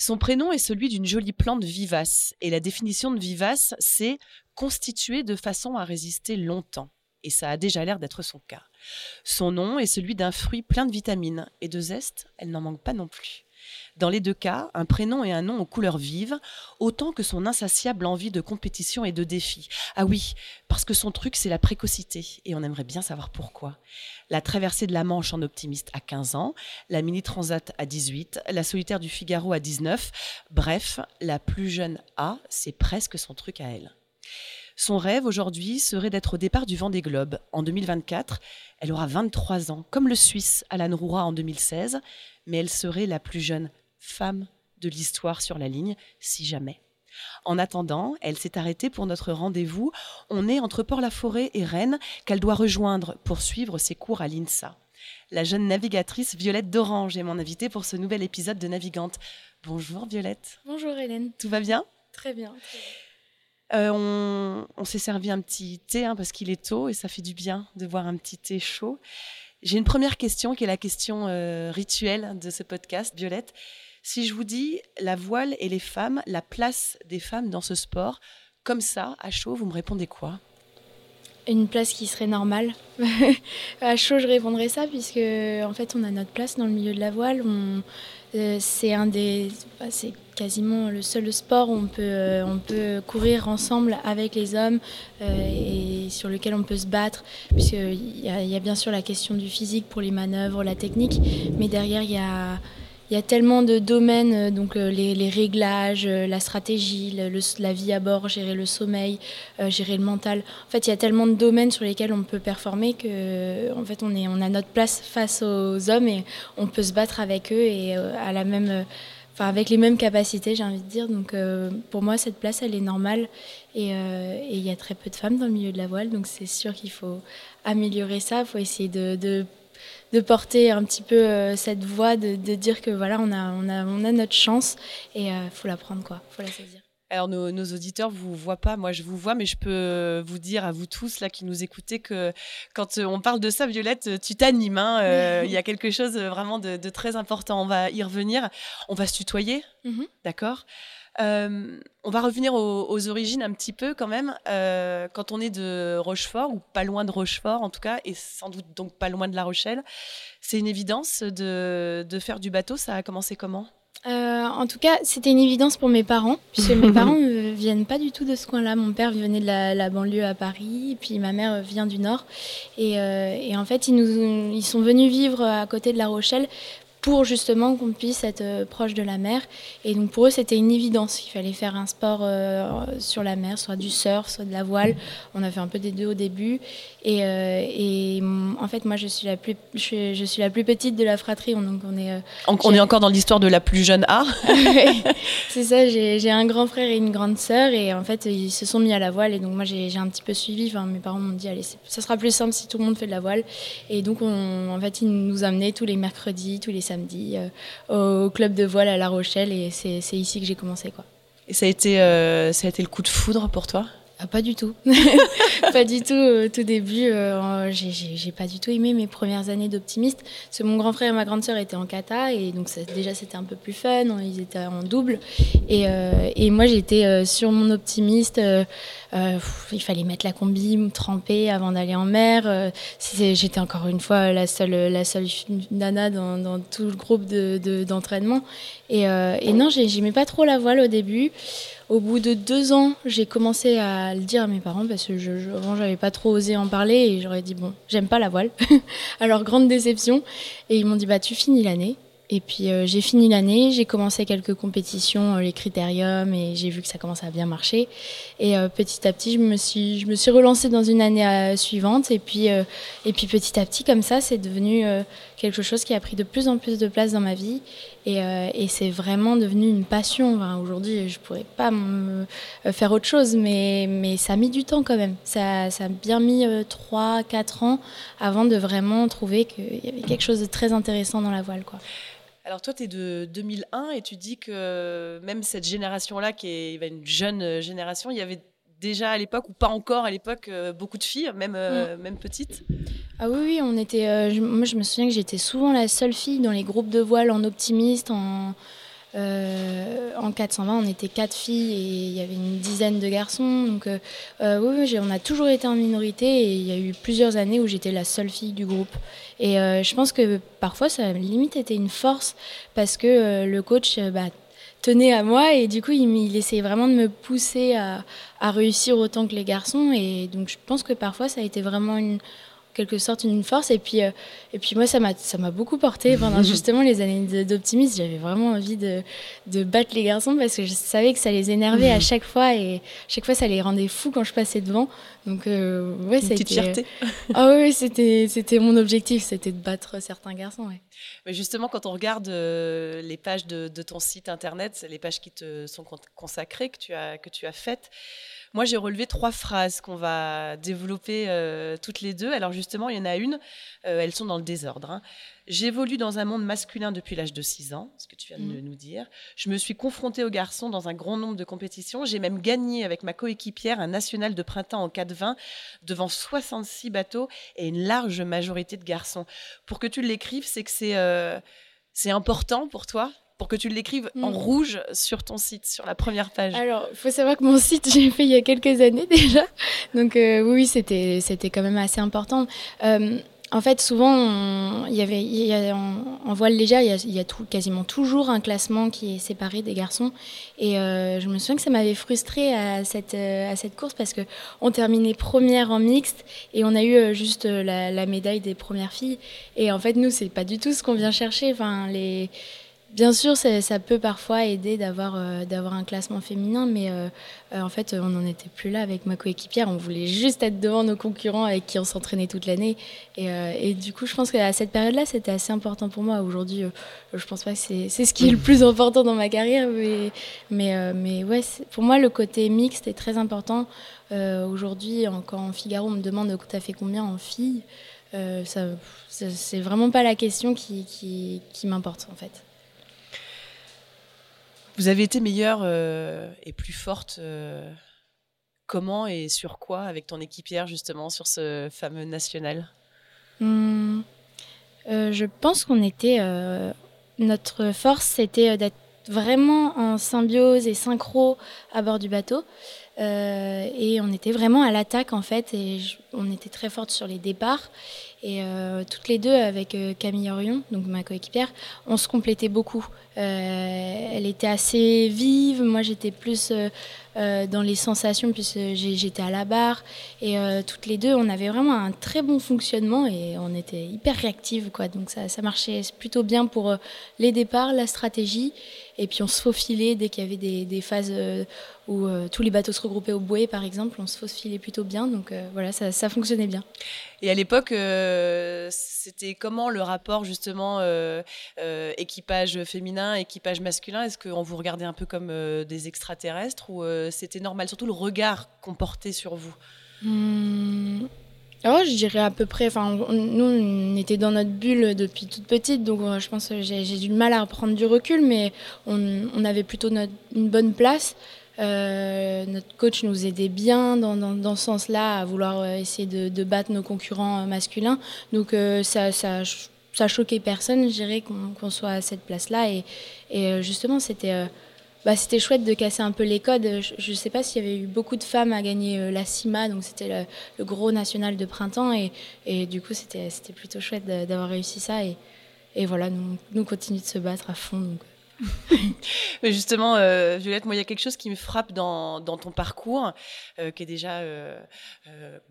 Son prénom est celui d'une jolie plante vivace, et la définition de vivace, c'est constituée de façon à résister longtemps. Et ça a déjà l'air d'être son cas. Son nom est celui d'un fruit plein de vitamines, et de zeste, elle n'en manque pas non plus. Dans les deux cas, un prénom et un nom aux couleurs vives, autant que son insatiable envie de compétition et de défi. Ah oui, parce que son truc, c'est la précocité, et on aimerait bien savoir pourquoi. La traversée de la Manche en optimiste à 15 ans, la mini transat à 18, la solitaire du Figaro à 19, bref, la plus jeune A, c'est presque son truc à elle. Son rêve aujourd'hui serait d'être au départ du Vendée Globe. En 2024, elle aura 23 ans, comme le Suisse Alan Roura en 2016, mais elle serait la plus jeune femme de l'histoire sur la ligne, si jamais. En attendant, elle s'est arrêtée pour notre rendez-vous. On est entre Port-la-Forêt et Rennes, qu'elle doit rejoindre pour suivre ses cours à l'INSA. La jeune navigatrice Violette d'Orange est mon invitée pour ce nouvel épisode de Navigante. Bonjour Violette. Bonjour Hélène. Tout va bien? Très bien. Euh, on, s'est servi un petit thé hein, parce qu'il est tôt et ça fait du bien de voir un petit thé chaud. J'ai une première question qui est la question euh, rituelle de ce podcast, Violette. Si je vous dis la voile et les femmes, la place des femmes dans ce sport, comme ça, à chaud, vous me répondez quoi? Une place qui serait normale. à chaud, je répondrais ça, puisque en fait, on a notre place dans le milieu de la voile. Euh, c'est un des, bah, c'est quasiment le seul sport où on peut, euh, on peut courir ensemble avec les hommes euh, et sur lequel on peut se battre, puisqu'il y, y, a bien sûr la question du physique pour les manœuvres, la technique, mais derrière il y a il y a tellement de domaines, euh, donc euh, les, réglages, euh, la stratégie, la vie à bord, gérer le sommeil, gérer le mental. En fait, il y a tellement de domaines sur lesquels on peut performer que, en fait, on, a notre place face aux hommes et on peut se battre avec eux et à la même, avec les mêmes capacités, j'ai envie de dire. Donc, pour moi, cette place, elle est normale et il y a très peu de femmes dans le milieu de la voile, donc c'est sûr qu'il faut améliorer ça. Il faut essayer de de porter un petit peu euh, cette voix, de, dire que voilà, on a, on a, on a notre chance et il euh, faut la prendre, quoi, faut la saisir. Alors nos, nos, auditeurs vous voient pas, moi je vous vois, mais je peux vous dire à vous tous là qui nous écoutez que quand on parle de ça, Violette, tu t'animes. Hein, il y a quelque chose vraiment de, très important. On va y revenir. On va se tutoyer, mm-hmm. d'accord? Euh, on va revenir aux, origines un petit peu quand même. Euh, quand on est de Rochefort, ou pas loin de Rochefort en tout cas, et sans doute donc pas loin de La Rochelle, c'est une évidence de, faire du bateau. Ça a commencé comment? Euh, en tout cas, c'était une évidence pour mes parents, puisque mes parents ne viennent pas du tout de ce coin-là. Mon père venait de la, banlieue à Paris, puis ma mère vient du Nord. Et, en fait, ils, nous, ils sont venus vivre à côté de La Rochelle pour justement qu'on puisse être euh, proche de la mer. Et donc pour eux, c'était une évidence qu'il fallait faire un sport euh, sur la mer, soit du surf, soit de la voile. On a fait un peu des deux au début. Et, euh, et en fait, moi, je suis la plus, je, suis la plus petite de la fratrie. Donc on est, on est encore dans l'histoire de la plus jeune A. c'est ça. J'ai un grand frère et une grande sœur, et en fait, ils se sont mis à la voile. Et donc moi, j'ai un petit peu suivi. Enfin, mes parents m'ont dit, allez, ça sera plus simple si tout le monde fait de la voile. Et donc, on, en fait, ils nous amenaient tous les mercredis, tous les samedi euh, au club de voile à La Rochelle et c'est ici que j'ai commencé. Quoi. Et ça a, été, euh, ça a été le coup de foudre pour toi? Ah, pas du tout. pas du tout. Au tout début, euh, j'ai pas du tout aimé mes premières années d'optimiste. Mon grand frère et ma grande sœur étaient en kata et donc déjà c'était un peu plus fun. Ils étaient en double. Et, et moi j'étais sur mon optimiste. Euh, il fallait mettre la combi, me tremper avant d'aller en mer. Euh, j'étais encore une fois la seule, nana dans, tout le groupe d'entraînement. De, et, euh, et, non, j'aimais pas trop la voile au début. Au bout de deux ans, j'ai commencé à le dire à mes parents parce que je, je, avant, pas trop osé en parler et j'aurais dit bon, j'aime pas la voile. Alors grande déception. Et ils m'ont dit bah tu finis l'année. Et puis euh, j'ai fini l'année, j'ai commencé quelques compétitions, euh, les critériums, et j'ai vu que ça commençait à bien marcher. Et euh, petit à petit, je me suis, je relancée dans une année suivante. Et puis, et puis petit à petit, comme ça, c'est devenu quelque chose qui a pris de plus en plus de place dans ma vie. Et, et c'est vraiment devenu une passion. Enfin, Aujourd'hui, je pourrais pas me faire autre chose, mais, mais ça a mis du temps quand même. Ça, ça a bien mis 3-4 ans avant de vraiment trouver qu'il y avait quelque chose de très intéressant dans la voile. Quoi. Alors toi, tu es de 2001 et tu dis que même cette génération-là, qui est une jeune euh, génération, il y avait déjà à l'époque, ou pas encore à l'époque, euh, beaucoup de filles, même, euh, mm. même petites Ah oui, oui, on était, moi je me souviens que j'étais souvent la seule fille dans les groupes de voile en optimiste, en, euh, en 420, on était quatre filles et il y avait une dizaine de garçons. Donc, euh, euh, oui, on a toujours été en minorité et il y a eu plusieurs années où j'étais la seule fille du groupe. Et je pense que parfois, ça limite était une force parce que le coach bah, tenait à moi et du coup, il, essayait vraiment de me pousser à, réussir autant que les garçons. Et donc, je pense que parfois, ça a été vraiment une quelque sorte une force. Et puis, euh, et puis moi, ça m'a, ça m'a beaucoup porté pendant justement les années d'optimisme. J'avais vraiment envie de, de, battre les garçons parce que je savais que ça les énervait à chaque fois et chaque fois, ça les rendait fous quand je passais devant. Donc, euh, ouais, une petite fierté. ah oui, c'était, c'était mon objectif, c'était de battre certains garçons. Ouais. Mais justement, quand on regarde euh, les pages de, de, ton site internet, les pages qui te sont consacrées, que tu as, que tu as faites, moi, j'ai relevé trois phrases qu'on va développer euh, toutes les deux. Alors justement, il y en a une, euh, elles sont dans le désordre. Hein. J'évolue dans un monde masculin depuis l'âge de 6 ans, ce que tu viens de mmh. nous dire. Je me suis confrontée aux garçons dans un grand nombre de compétitions. J'ai même gagné avec ma coéquipière un national de printemps en 4-20 devant 66 bateaux et une large majorité de garçons. Pour que tu l'écrives, c'est que c'est euh, c'est important pour toi? Pour que tu l'écrives en mm. rouge sur ton site, sur la première page Alors, il faut savoir que mon site, j'ai fait il y a quelques années déjà. Donc euh, oui, c'était, c'était quand même assez important. Euh, en fait, souvent, il y avait, y a, en, voile légère, il y a, il y a tout, quasiment toujours un classement qui est séparé des garçons. Et euh, je me souviens que ça m'avait frustrée à cette, à cette course parce que on terminait première en mixte et on a eu juste la, la médaille des premières filles. Et en fait, nous, c'est pas du tout ce qu'on vient chercher. Enfin, les Bien sûr, ça, peut parfois aider d'avoir euh, un classement féminin, mais euh, euh, en fait, on n'en était plus là avec ma coéquipière. On voulait juste être devant nos concurrents avec qui on s'entraînait toute l'année. Et, du coup, je pense qu'à cette période-là, c'était assez important pour moi. Aujourd'hui, je pense pas que c'est ce qui est le plus important dans ma carrière, mais mais, mais ouais, pour moi, le côté mixte est très important. Aujourd'hui, quand en Figaro on me demande tu as fait combien en filles, ça, c'est vraiment pas la question qui, qui m'importe en fait. Vous avez été meilleure euh, et plus forte euh, comment et sur quoi avec ton équipière justement sur ce fameux national? Hmm. euh, Je pense qu'on était... notre force, c'était d'être vraiment en symbiose et synchro à bord du bateau. et on était vraiment à l'attaque en fait, et on était très forte sur les départs. Et toutes les deux, avec Camille Orion, donc ma coéquipière, on se complétait beaucoup. elle était assez vive, moi j'étais plus euh, dans les sensations, puisque j'étais à la barre. Et euh, toutes les deux, on avait vraiment un très bon fonctionnement et on était hyper réactives. Quoi. Donc ça, marchait plutôt bien pour euh, les départs, la stratégie. Et puis on se faufilait dès qu'il y avait des, phases où tous les bateaux se regroupaient au bouée, par exemple. On se faufilait plutôt bien. Donc voilà, ça, fonctionnait bien. Et à l'époque, c'était comment le rapport justement équipage féminin, équipage masculin? Est-ce qu'on vous regardait un peu comme des extraterrestres ou c'était normal, surtout le regard qu'on portait sur vous. Oh, Je dirais à peu près, enfin, nous on était dans notre bulle depuis toute petite, donc euh, je pense que j'ai du mal à prendre du recul, mais on, avait plutôt une bonne place. Euh, notre coach nous aidait bien dans, dans, ce sens-là, à vouloir euh, essayer de, battre nos concurrents masculins. Donc ça, ça, ça choquait personne, je dirais, qu'on soit à cette place-là. Et, justement, c'était bah, c'était chouette de casser un peu les codes. Je ne sais pas s'il y avait eu beaucoup de femmes à gagner euh, la CIMA, donc c'était le, gros national de printemps. Et, et du coup, c'était plutôt chouette d'avoir réussi ça. Et, et voilà, nous, nous continuons de se battre à fond. Mais justement, euh, Violette, moi, il y a quelque chose qui me frappe dans, ton parcours, euh, qui est déjà euh,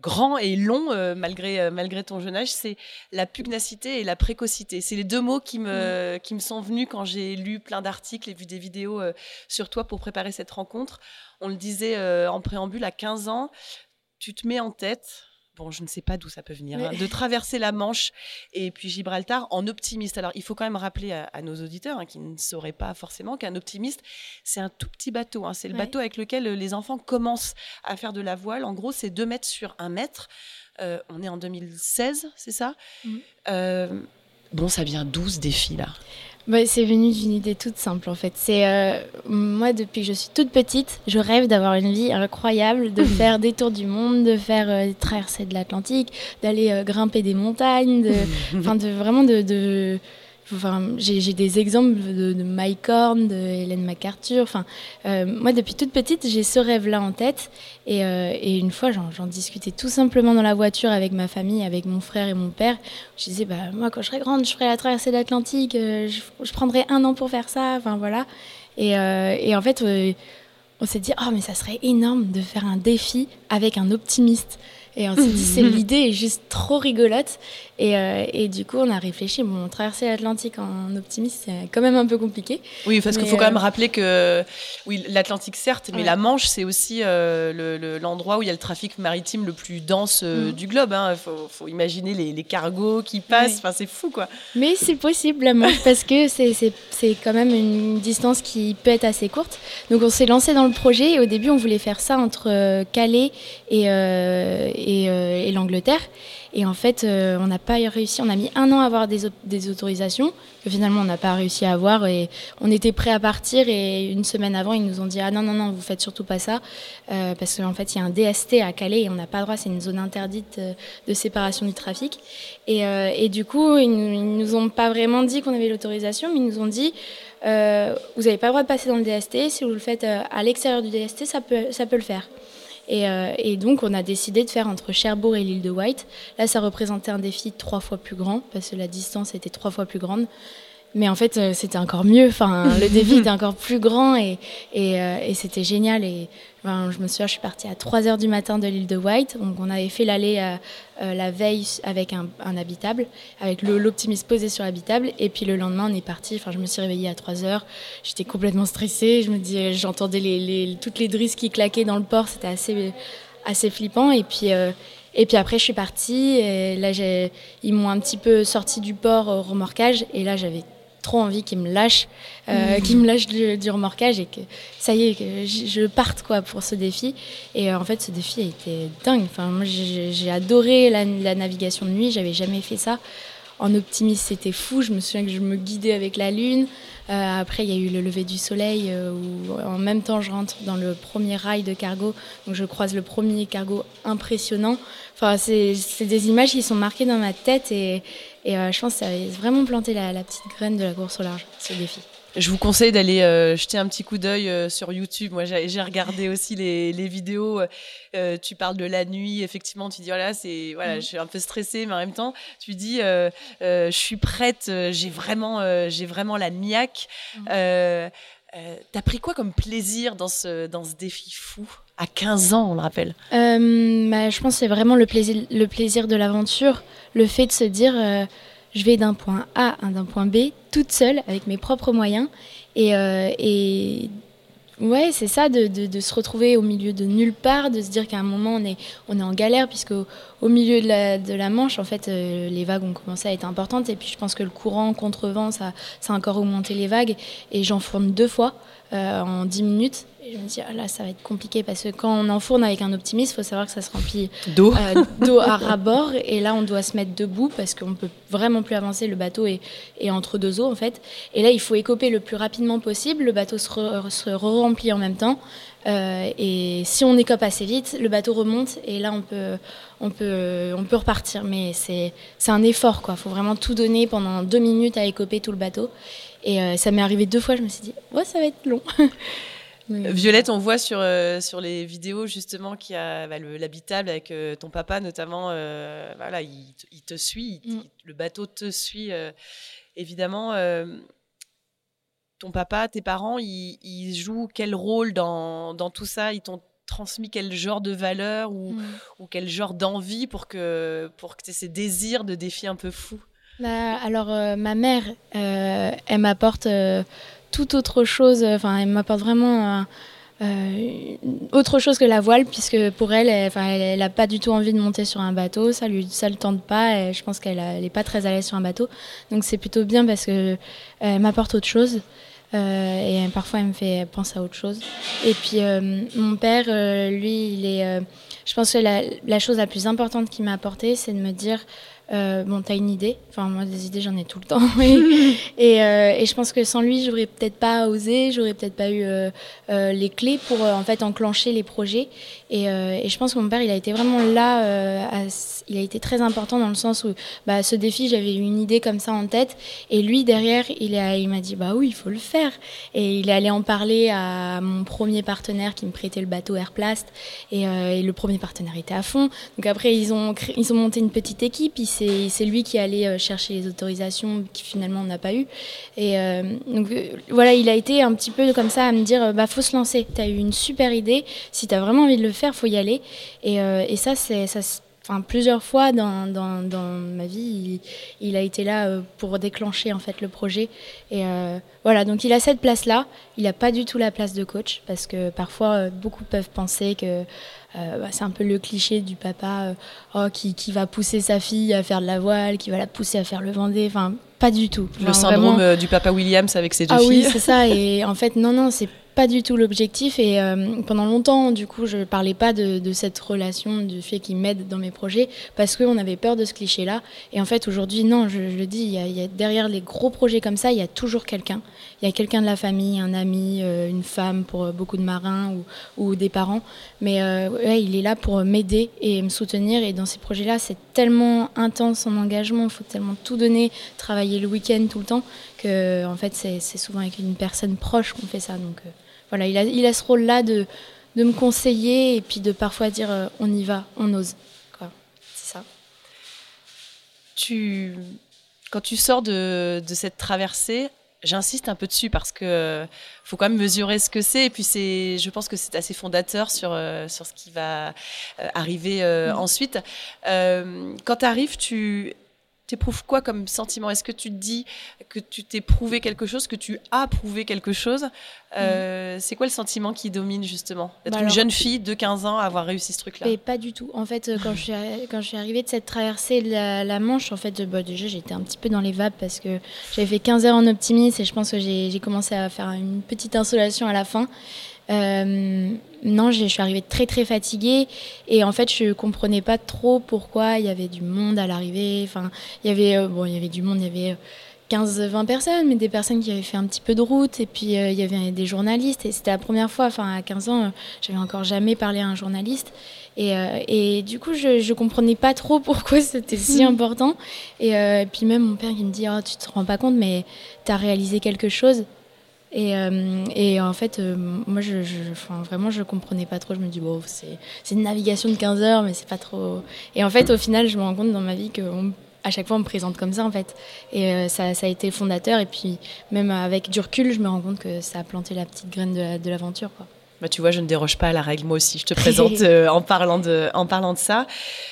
grand et long malgré, malgré ton jeune âge, c'est la pugnacité et la précocité. C'est les deux mots qui me, mm. qui me sont venus quand j'ai lu plein d'articles et vu des vidéos sur toi pour préparer cette rencontre. On le disait en préambule, à 15 ans, tu te mets en tête bon, je ne sais pas d'où ça peut venir, hein, de traverser la Manche et puis Gibraltar en optimiste. Alors, il faut quand même rappeler à, nos auditeurs hein, qui ne sauraient pas forcément qu'un optimiste, c'est un tout petit bateau. Hein. c'est le bateau avec lequel euh, les enfants commencent à faire de la voile. En gros, c'est 2 mètres sur 1 mètre. Euh, on est en 2016, c'est ça? Mmh. euh, Bon, ça vient 12 défis là? Bah, C'est venu d'une idée toute simple en fait. C'est euh, moi depuis que je suis toute petite, je rêve d'avoir une vie incroyable, de faire des tours du monde, de faire euh, des traversées de l'Atlantique, d'aller euh, grimper des montagnes, de, de vraiment de j'ai des exemples de, de Mike Horn, de Hélène MacArthur. Enfin, euh, moi, depuis toute petite, j'ai ce rêve-là en tête. Et, euh, une fois, j'en discutais tout simplement dans la voiture avec ma famille, avec mon frère et mon père. Je disais, bah, moi, quand je serai grande, je ferai la traversée de l'Atlantique. Euh, je, je, prendrai un an pour faire ça. Enfin, voilà. Et, et en fait, on s'est dit, oh, mais ça serait énorme de faire un défi avec un optimiste. Et on s'est dit, c'est l'idée est juste trop rigolote. Et, euh, et, du coup, on a réfléchi. Bon, traverser l'Atlantique en optimiste, c'est quand même un peu compliqué. Oui, parce qu'il faut quand même euh, rappeler que, oui, l'Atlantique, certes, mais la Manche, c'est aussi euh, l'endroit où il y a le trafic maritime le plus dense mm. du globe. Il hein. faut, imaginer les, les, cargos qui passent. Enfin, c'est fou, quoi. Mais c'est possible, la Manche, parce que c'est quand même une distance qui peut être assez courte. Donc, on s'est lancé dans le projet. Et au début, on voulait faire ça entre Calais et, et, et l'Angleterre. Et en fait, euh, on n'a pas réussi. On a mis un an à avoir des, autorisations que finalement on n'a pas réussi à avoir. Et on était prêt à partir. Et une semaine avant, ils nous ont dit ah non non non, vous faites surtout pas ça euh, parce qu'en fait il y a un DST à Calais et on n'a pas le droit. C'est une zone interdite euh, de séparation du trafic. Et, du coup, ils, ils, nous ont pas vraiment dit qu'on avait l'autorisation, mais ils nous ont dit vous n'avez pas le droit de passer dans le DST. Si vous le faites à l'extérieur du DST, ça peut le faire. Euh, et, donc, on a décidé de faire entre Cherbourg et l'île de White. Là, ça représentait un défi trois fois plus grand, parce que la distance était trois fois plus grande. Mais en fait, euh, c'était encore mieux. Enfin, le défi était encore plus grand et, et, euh, et c'était génial. Et enfin, je me souviens, je suis partie à 3 h du matin de l'île de White. Donc, on avait fait l'aller euh, la veille avec un, un habitable, avec l'optimiste posé sur l'habitable. Et puis le lendemain, on est parti. Enfin, je me suis réveillée à 3 h J'étais complètement stressée. Je me dis, j'entendais les, les, toutes les drisses qui claquaient dans le port. C'était assez, assez flippant. Et puis. Et puis après, je suis partie. Et là, ils m'ont un petit peu sorti du port au remorquage. Et là, j'avais trop envie qu'il me lâche, euh, mmh. me lâche du, remorquage et que ça y est, que je parte quoi pour ce défi. Et euh, en fait, ce défi a été dingue. Enfin, moi, j'ai adoré la, navigation de nuit. J'avais jamais fait ça. En optimiste, c'était fou. Je me souviens que je me guidais avec la lune. Euh, après, il y a eu le lever du soleil où en même temps, je rentre dans le premier rail de cargo. Donc, je croise le premier cargo impressionnant. Enfin, c'est des images qui sont marquées dans ma tête et, et euh, je pense que ça a vraiment planté la, petite graine de la course au large, ce défi. Je vous conseille d'aller jeter un petit coup d'œil sur YouTube. Moi, j'ai regardé aussi les, les vidéos. tu parles de la nuit, effectivement. Tu dis voilà, c'est voilà, mm. je suis un peu stressée, mais en même temps, tu dis je suis prête. j'ai vraiment, j'ai vraiment la niaque. Mm. T'as pris quoi comme plaisir dans ce dans ce défi fou? À 15 ans, on le rappelle euh, bah, Je pense que c'est vraiment le plaisir, le plaisir de l'aventure, le fait de se dire euh, je vais d'un point A à d'un point B toute seule avec mes propres moyens. Et, euh, ouais c'est ça de, de, se retrouver au milieu de nulle part, de se dire qu'à un moment on est, on est en galère puisque au, milieu de la, de la, Manche en fait les vagues ont commencé à être importantes. Et puis je pense que le courant contre-vent ça, ça a encore augmenté les vagues. Et j'enfourne deux fois en 10 minutes je me dis, ah là, ça va être compliqué parce que quand on enfourne avec un optimiste, il faut savoir que ça se remplit d'eau euh, à ras-bord. Et là, on doit se mettre debout parce qu'on ne peut vraiment plus avancer. Le bateau est, entre deux eaux, en fait. Et là, il faut écoper le plus rapidement possible. Le bateau se, re, remplit en même temps. Euh, et si on écope assez vite, le bateau remonte et là, on peut, on peut, on peut repartir. Mais c'est un effort, quoi. Il faut vraiment tout donner pendant deux minutes à écoper tout le bateau. Et euh, ça m'est arrivé deux fois, je me suis dit, ouais, ça va être long. Violette, on voit sur, euh, sur les vidéos justement qu'il y a bah, l'habitable avec euh, ton papa notamment. Euh, voilà, il, te suit, mm. le bateau te suit. évidemment, ton papa, tes parents, ils, jouent quel rôle dans, dans tout ça? Ils t'ont transmis quel genre de valeur ou, mm. ou quel genre d'envie pour que, pour que tu aies ces désirs de défis un peu fous? Bah, Alors, ma mère, elle m'apporte tout autre chose. Enfin, elle m'apporte vraiment euh, autre chose que la voile, puisque pour elle, elle, enfin, elle, a pas du tout envie de monter sur un bateau. Ça lui, ça le tente pas. Et je pense qu'elle n'est pas très à l'aise sur un bateau. Donc c'est plutôt bien parce que elle m'apporte autre chose. Euh, et parfois, elle me fait penser à autre chose. Et puis, euh, mon père, lui, il est. je pense que la, la, chose la plus importante qu'il m'a apporté, c'est de me dire euh, bon, t'as une idée? Enfin, moi, des idées, j'en ai tout le temps. et, euh, et, je pense que sans lui, j'aurais peut-être pas osé, j'aurais peut-être pas eu euh les clés pour en fait enclencher les projets. Et, et, je pense que mon père, il a été vraiment là. À, il a été très important dans le sens où, bah, ce défi, j'avais une idée comme ça en tête. Et lui, derrière, il, m'a dit, bah oui, il faut le faire. Et il est allé en parler à mon premier partenaire qui me prêtait le bateau Airplast. Et, et le premier partenaire était à fond. Donc après, ils ont, ils ont monté une petite équipe. C'est lui qui allait euh, chercher les autorisations qui finalement on n'a pas eu. Et euh, donc euh, voilà, il a été un petit peu comme ça à me dire bah faut se lancer. Tu as eu une super idée. Si tu as vraiment envie de le faire, faut y aller. Et, et ça, c'est ça. Enfin, plusieurs fois dans, dans, dans ma vie, il, a été là pour déclencher en fait le projet. Et voilà, donc il a cette place-là. Il n'a pas du tout la place de coach parce que parfois beaucoup peuvent penser que euh, bah, c'est un peu le cliché du papa euh, oh, qui, qui, va pousser sa fille à faire de la voile, qui va la pousser à faire le Vendée. Enfin, pas du tout. Le syndrome euh, du papa Williams avec ses deux ah filles. oui, c'est ça. Et en fait, non, non, c'est pas du tout l'objectif. Et euh, pendant longtemps, du coup, je parlais pas de, cette relation, du fait qu'il m'aide dans mes projets, parce qu'on avait peur de ce cliché-là. Et en fait, aujourd'hui, non, je, le dis, il y, a, derrière les gros projets comme ça, il y a toujours quelqu'un. Il y a quelqu'un de la famille, un ami, euh, une femme pour beaucoup de marins ou, des parents. Mais euh, il est là pour m'aider et me soutenir. Et dans ces projets-là, c'est tellement intense en engagement, il faut tellement tout donner, travailler le week-end tout le temps, que en fait, c'est souvent avec une personne proche qu'on fait ça. Donc voilà, il a, il a ce rôle-là de, de me conseiller et puis de parfois dire euh, on y va, on ose. C'est ça. Tu, quand tu sors de, de cette traversée, j'insiste un peu dessus parce que euh, faut quand même mesurer ce que c'est et puis c'est je pense que c'est assez fondateur sur euh, sur ce qui va arriver mmh. ensuite quand tu arrives tu t'éprouves quoi comme sentiment? Est-ce que tu te dis que tu t'es prouvé quelque chose, que tu as prouvé quelque chose? Euh, mm. C'est quoi le sentiment qui domine justement? D'être bah une jeune fille de 15 ans à avoir réussi ce truc-là? Pas du tout. En fait, quand je suis, quand je suis arrivée de cette traversée de la, Manche, en fait, bah, déjà j'étais un petit peu dans les vapes parce que j'avais fait 15 heures en optimisme et je pense que j'ai commencé à faire une petite insolation à la fin. Euh, non, je suis arrivée très très fatiguée et en fait je comprenais pas trop pourquoi il y avait du monde à l'arrivée. Enfin, il y avait euh, bon, il y avait du monde, il y avait 15-20 personnes, mais des personnes qui avaient fait un petit peu de route et puis euh, il y avait des journalistes et c'était la première fois. Enfin, à 15 ans, j'avais encore jamais parlé à un journaliste. Et, et, du coup, je, je comprenais pas trop pourquoi c'était si important. Et, puis même mon père qui me dit oh, Tu te rends pas compte, mais tu as réalisé quelque chose. Et, et, en fait, moi, je, je, enfin, vraiment, je comprenais pas trop. Je me dis, bon, c'est une navigation de 15 heures, mais c'est pas trop. Et en fait, au final, je me rends compte dans ma vie qu'on à chaque fois on me présente comme ça en fait. Et euh, ça, a été fondateur. Et puis même avec du recul, je me rends compte que ça a planté la petite graine de, l'aventure. Bah, tu vois, je ne déroge pas à la règle. Moi aussi, je te présente euh, en, parlant de, en parlant de ça.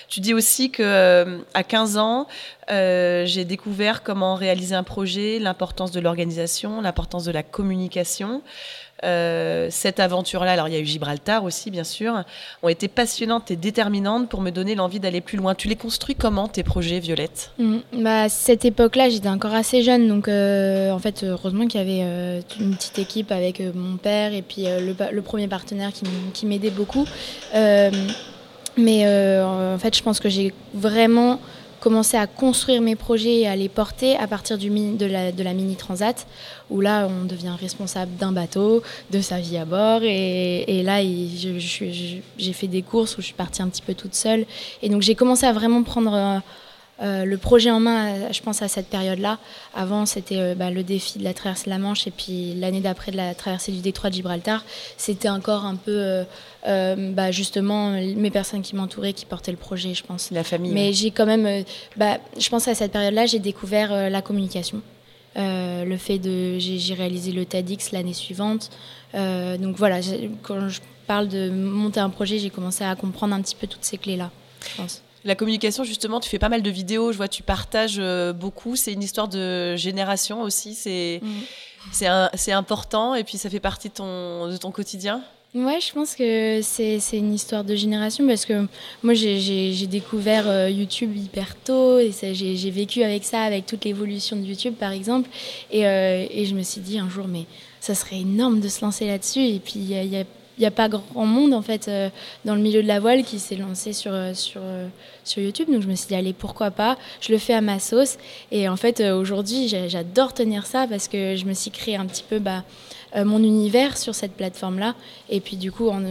Tu dis aussi que euh, à 15 ans, j'ai découvert comment réaliser un projet, l'importance de l'organisation, l'importance de la communication. Euh, cette aventure-là, alors il y a eu Gibraltar aussi, bien sûr, ont été passionnantes et déterminantes pour me donner l'envie d'aller plus loin. Tu les construis comment, tes projets, Violette? Mmh. bah, Cette époque-là, j'étais encore assez jeune, donc euh, en fait, heureusement qu'il y avait euh, une petite équipe avec mon père et puis le, premier partenaire qui m'aidait beaucoup. mais en fait, je pense que j'ai vraiment commencé à construire mes projets et à les porter à partir du, de, la, mini transat, où là, on devient responsable d'un bateau, de sa vie à bord. Et, et là, j'ai fait des courses où je suis partie un petit peu toute seule. Et donc, j'ai commencé à vraiment prendre euh, le projet en main, euh, je pense à cette période-là. Avant, c'était euh, bah, le défi de la traversée de la Manche et puis l'année d'après de la traversée du détroit de Gibraltar. C'était encore un peu, bah, justement, mes personnes qui m'entouraient qui portaient le projet, je pense. La famille. Mais j'ai quand même, bah, je pense à cette période-là, j'ai découvert la communication. le fait de, j'ai réalisé le TEDx l'année suivante. donc voilà, quand je parle de monter un projet, j'ai commencé à comprendre un petit peu toutes ces clés-là, je pense. La communication, justement, tu fais pas mal de vidéos, je vois, tu partages euh, beaucoup. C'est une histoire de génération aussi. C'est mm. c'est important et puis ça fait partie de ton, de ton quotidien. Ouais, je pense que c'est une histoire de génération parce que moi j'ai découvert euh, YouTube hyper tôt et j'ai vécu avec ça, avec toute l'évolution de YouTube par exemple. Et, euh, et, je me suis dit un jour, mais ça serait énorme de se lancer là-dessus. Et puis il y a il n'y a pas grand monde en fait euh, dans le milieu de la voile qui s'est lancé sur, euh, sur, euh, sur YouTube. Donc je me suis dit, allez, pourquoi pas? Je le fais à ma sauce. Et en fait, aujourd'hui, j'adore tenir ça parce que je me suis créé un petit peu bah, mon univers sur cette plateforme-là. Et puis du coup, on,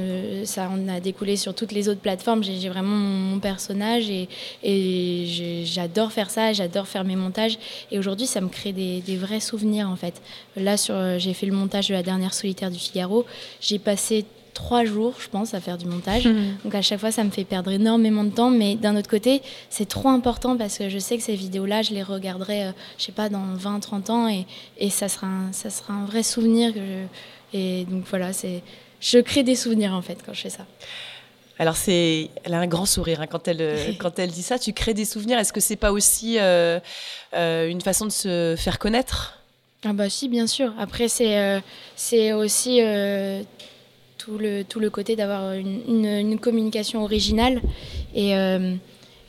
ça on a découlé sur toutes les autres plateformes. J'ai vraiment mon, personnage et, j'adore faire ça, j'adore faire mes montages. Et aujourd'hui, ça me crée des, des, vrais souvenirs en fait. Là, j'ai fait le montage de la dernière solitaire du Figaro. J'ai passé trois jours, je pense, à faire du montage. Mhm. Donc à chaque fois, ça me fait perdre énormément de temps. Mais d'un autre côté, c'est trop important parce que je sais que ces vidéos-là, je les regarderai, je euh, je sais pas, dans 20, 30 ans et, et ça, sera un, ça sera un vrai souvenir. Que Et donc voilà, c'est je crée des souvenirs en fait quand je fais ça. Alors c'est, elle a un grand sourire hein, quand elle euh, quand elle dit ça. Tu crées des souvenirs. Est-ce que c'est pas aussi euh, une façon de se faire connaître? Ah bah si, bien sûr. Après c'est c'est aussi tout le, tout le côté d'avoir une, une, communication originale. Et, euh,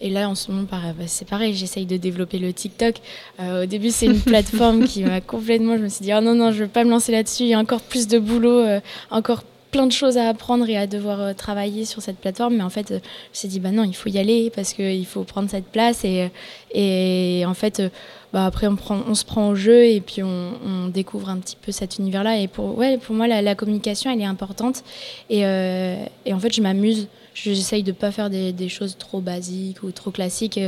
et là, en ce moment, bah, c'est pareil, j'essaye de développer le TikTok. Euh, au début, c'est une plateforme qui m'a complètement. Je me suis dit, oh non, non, je ne veux pas me lancer là-dessus. Il y a encore plus de boulot, euh, encore plein de choses à apprendre et à devoir travailler sur cette plateforme. Mais en fait, je me suis dit, bah non, il faut y aller parce qu'il faut prendre cette place. Et, et en fait, bah après on, prend, on se prend au jeu et puis on, découvre un petit peu cet univers-là. Et pour, ouais, pour moi, la, communication, elle est importante. Et, euh, et en fait, je m'amuse. J'essaye de ne pas faire des, des, choses trop basiques ou trop classiques.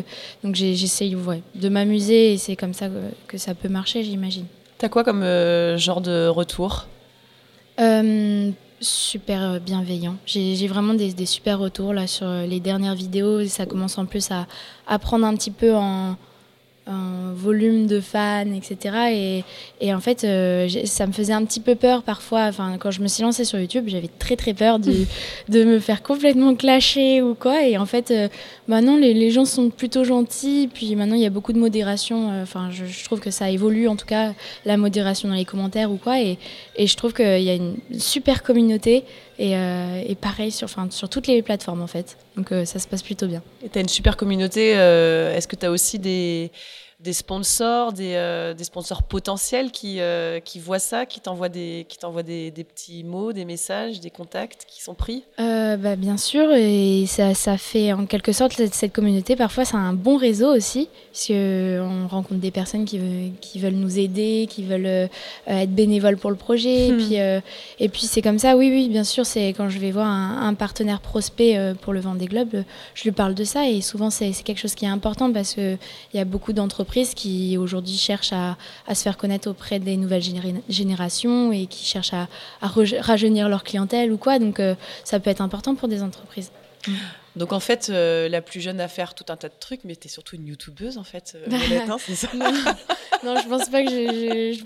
Donc j'essaye ouais, de m'amuser et c'est comme ça que, que, ça peut marcher, j'imagine. T'as quoi comme euh, genre de retour? Euh, super bienveillant. J'ai vraiment des, super retours là sur les dernières vidéos. Ça commence en plus à prendre un petit peu en, un volume de fans, etc. Et, et en fait, euh, ça me faisait un petit peu peur parfois. Enfin, quand je me suis lancée sur YouTube, j'avais très très peur de, de, me faire complètement clasher ou quoi. Et en fait, euh, maintenant, les, les, gens sont plutôt gentils. Puis maintenant, il y a beaucoup de modération. Euh, enfin, je, je, trouve que ça évolue, en tout cas, la modération dans les commentaires ou quoi. Et, et je trouve qu'il y a une super communauté. Et, et, pareil sur, toutes les plateformes en fait. Donc ça se passe plutôt bien. Et tu as une super communauté. Est-ce que tu as aussi des, des sponsors, des, euh, des, sponsors potentiels qui, euh, qui voient ça, qui t'envoient, des, qui des, des, petits mots, des messages, des contacts qui sont pris? Euh, bah, Bien sûr, et ça, ça, fait en quelque sorte cette communauté, parfois c'est un bon réseau aussi, puisqu'on rencontre des personnes qui, qui veulent nous aider, qui veulent être bénévoles pour le projet, et hmm. puis, et puis c'est comme ça, oui, oui, bien sûr, c'est quand je vais voir un, partenaire prospect pour le Vendée Globe, je lui parle de ça, et souvent c'est, c'est quelque chose qui est important parce qu'il y a beaucoup d'entreprises entreprises qui aujourd'hui cherchent à, se faire connaître auprès des nouvelles générations et qui cherchent à, rajeunir leur clientèle ou quoi. Donc ça peut être important pour des entreprises. Donc en fait, la plus jeune à faire tout un tas de trucs, mais tu es surtout une youtubeuse en fait, hein, c'est ça non, non, je pense pas que je,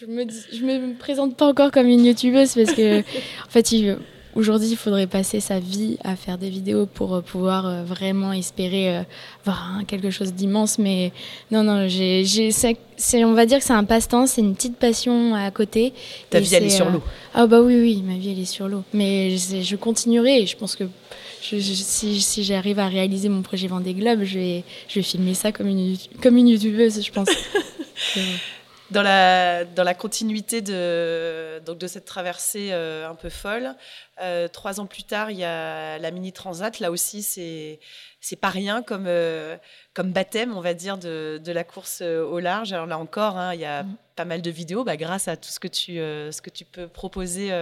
je, me, je me présente pas encore comme une youtubeuse parce que en fait, il, Aujourd'hui, il faudrait passer sa vie à faire des vidéos pour euh, pouvoir euh, vraiment espérer euh, voir quelque chose d'immense. Mais non, non, j'ai, on va dire que c'est un passe-temps, c'est une petite passion à côté. Ta vie, elle est sur l'eau. Ah bah oui, oui, ma vie, elle est sur l'eau. Mais je, continuerai et je pense que si, si j'arrive à réaliser mon projet Vendée Globe, je vais, je vais filmer ça comme une, comme une youtubeuse, je pense. Dans la, dans la continuité de, donc de cette traversée euh, un peu folle, euh, trois ans plus tard, il y a la Mini Transat. Là aussi, c'est c'est pas rien comme, euh, comme baptême, on va dire, de, de la course au large. Alors là encore, hein, il y a mmh. pas mal de vidéos bah, grâce à tout ce que tu, ce que tu peux proposer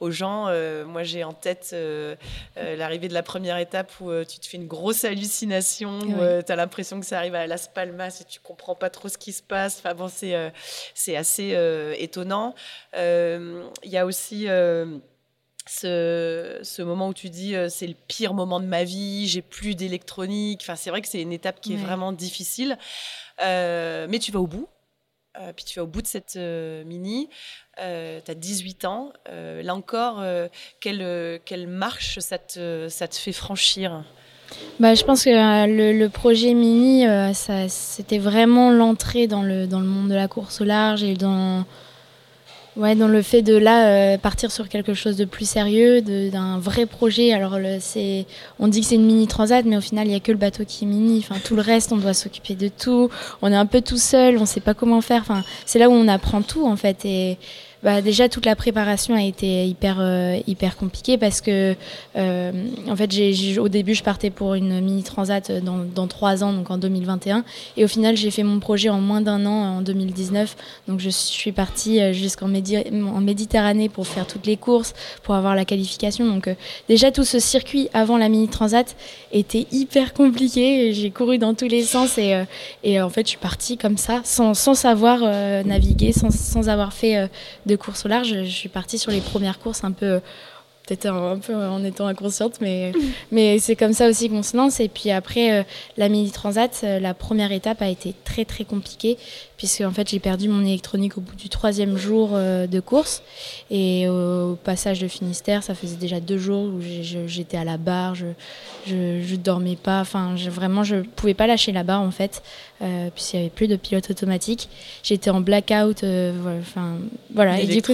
aux gens. Euh, moi, j'ai en tête euh, euh, l'arrivée de la première étape où tu te fais une grosse hallucination, où tu as l'impression que ça arrive à Las Palmas et tu comprends pas trop ce qui se passe. Enfin bon, c'est assez étonnant. Il y a aussi ce, ce, moment où tu dis c'est le pire moment de ma vie, j'ai plus d'électronique. Enfin, c'est vrai que c'est une étape qui est vraiment difficile, mais tu vas au bout. Puis tu vas au bout de cette mini euh, tu as 18 ans. Euh, là encore, euh, quelle, quelle, marche ça te, ça te fait franchir? Bah, je pense que le, le, projet Mini, c'était vraiment l'entrée dans le, dans le monde de la course au large et dans, Ouais, dans le fait de là euh, partir sur quelque chose de plus sérieux, d'un vrai projet. Alors c'est, on dit que c'est une mini transat, mais au final il y a que le bateau qui est mini. Enfin tout le reste, on doit s'occuper de tout. On est un peu tout seul, on sait pas comment faire. Enfin c'est là où on apprend tout en fait. Bah, déjà toute la préparation a été hyper euh, hyper compliquée parce que euh, en fait au début je partais pour une mini transat dans, dans trois ans donc en 2021 et au final j'ai fait mon projet en moins d'un an en 2019 donc je suis partie euh, jusqu'en en Méditerranée pour faire toutes les courses pour avoir la qualification. Donc déjà tout ce circuit avant la mini transat était hyper compliqué. J'ai couru dans tous les sens et, et en fait je suis partie comme ça sans, sans savoir naviguer sans, sans avoir fait de course au large, je suis partie sur les premières courses un peu peut-être un, peu en étant inconsciente, mais, mais c'est comme ça aussi qu'on se lance. Et puis après, euh, la mini transat, euh, la première étape a été très très compliquée puisque en fait j'ai perdu mon électronique au bout du troisième jour euh, de course. Et au passage de Finistère ça faisait déjà deux jours où j'étais à la barre je, je, dormais pas. Enfin vraiment je pouvais pas lâcher la barre en fait euh, puisqu'il y avait plus de pilote automatique. J'étais en blackout euh, enfin voilà. Et du coup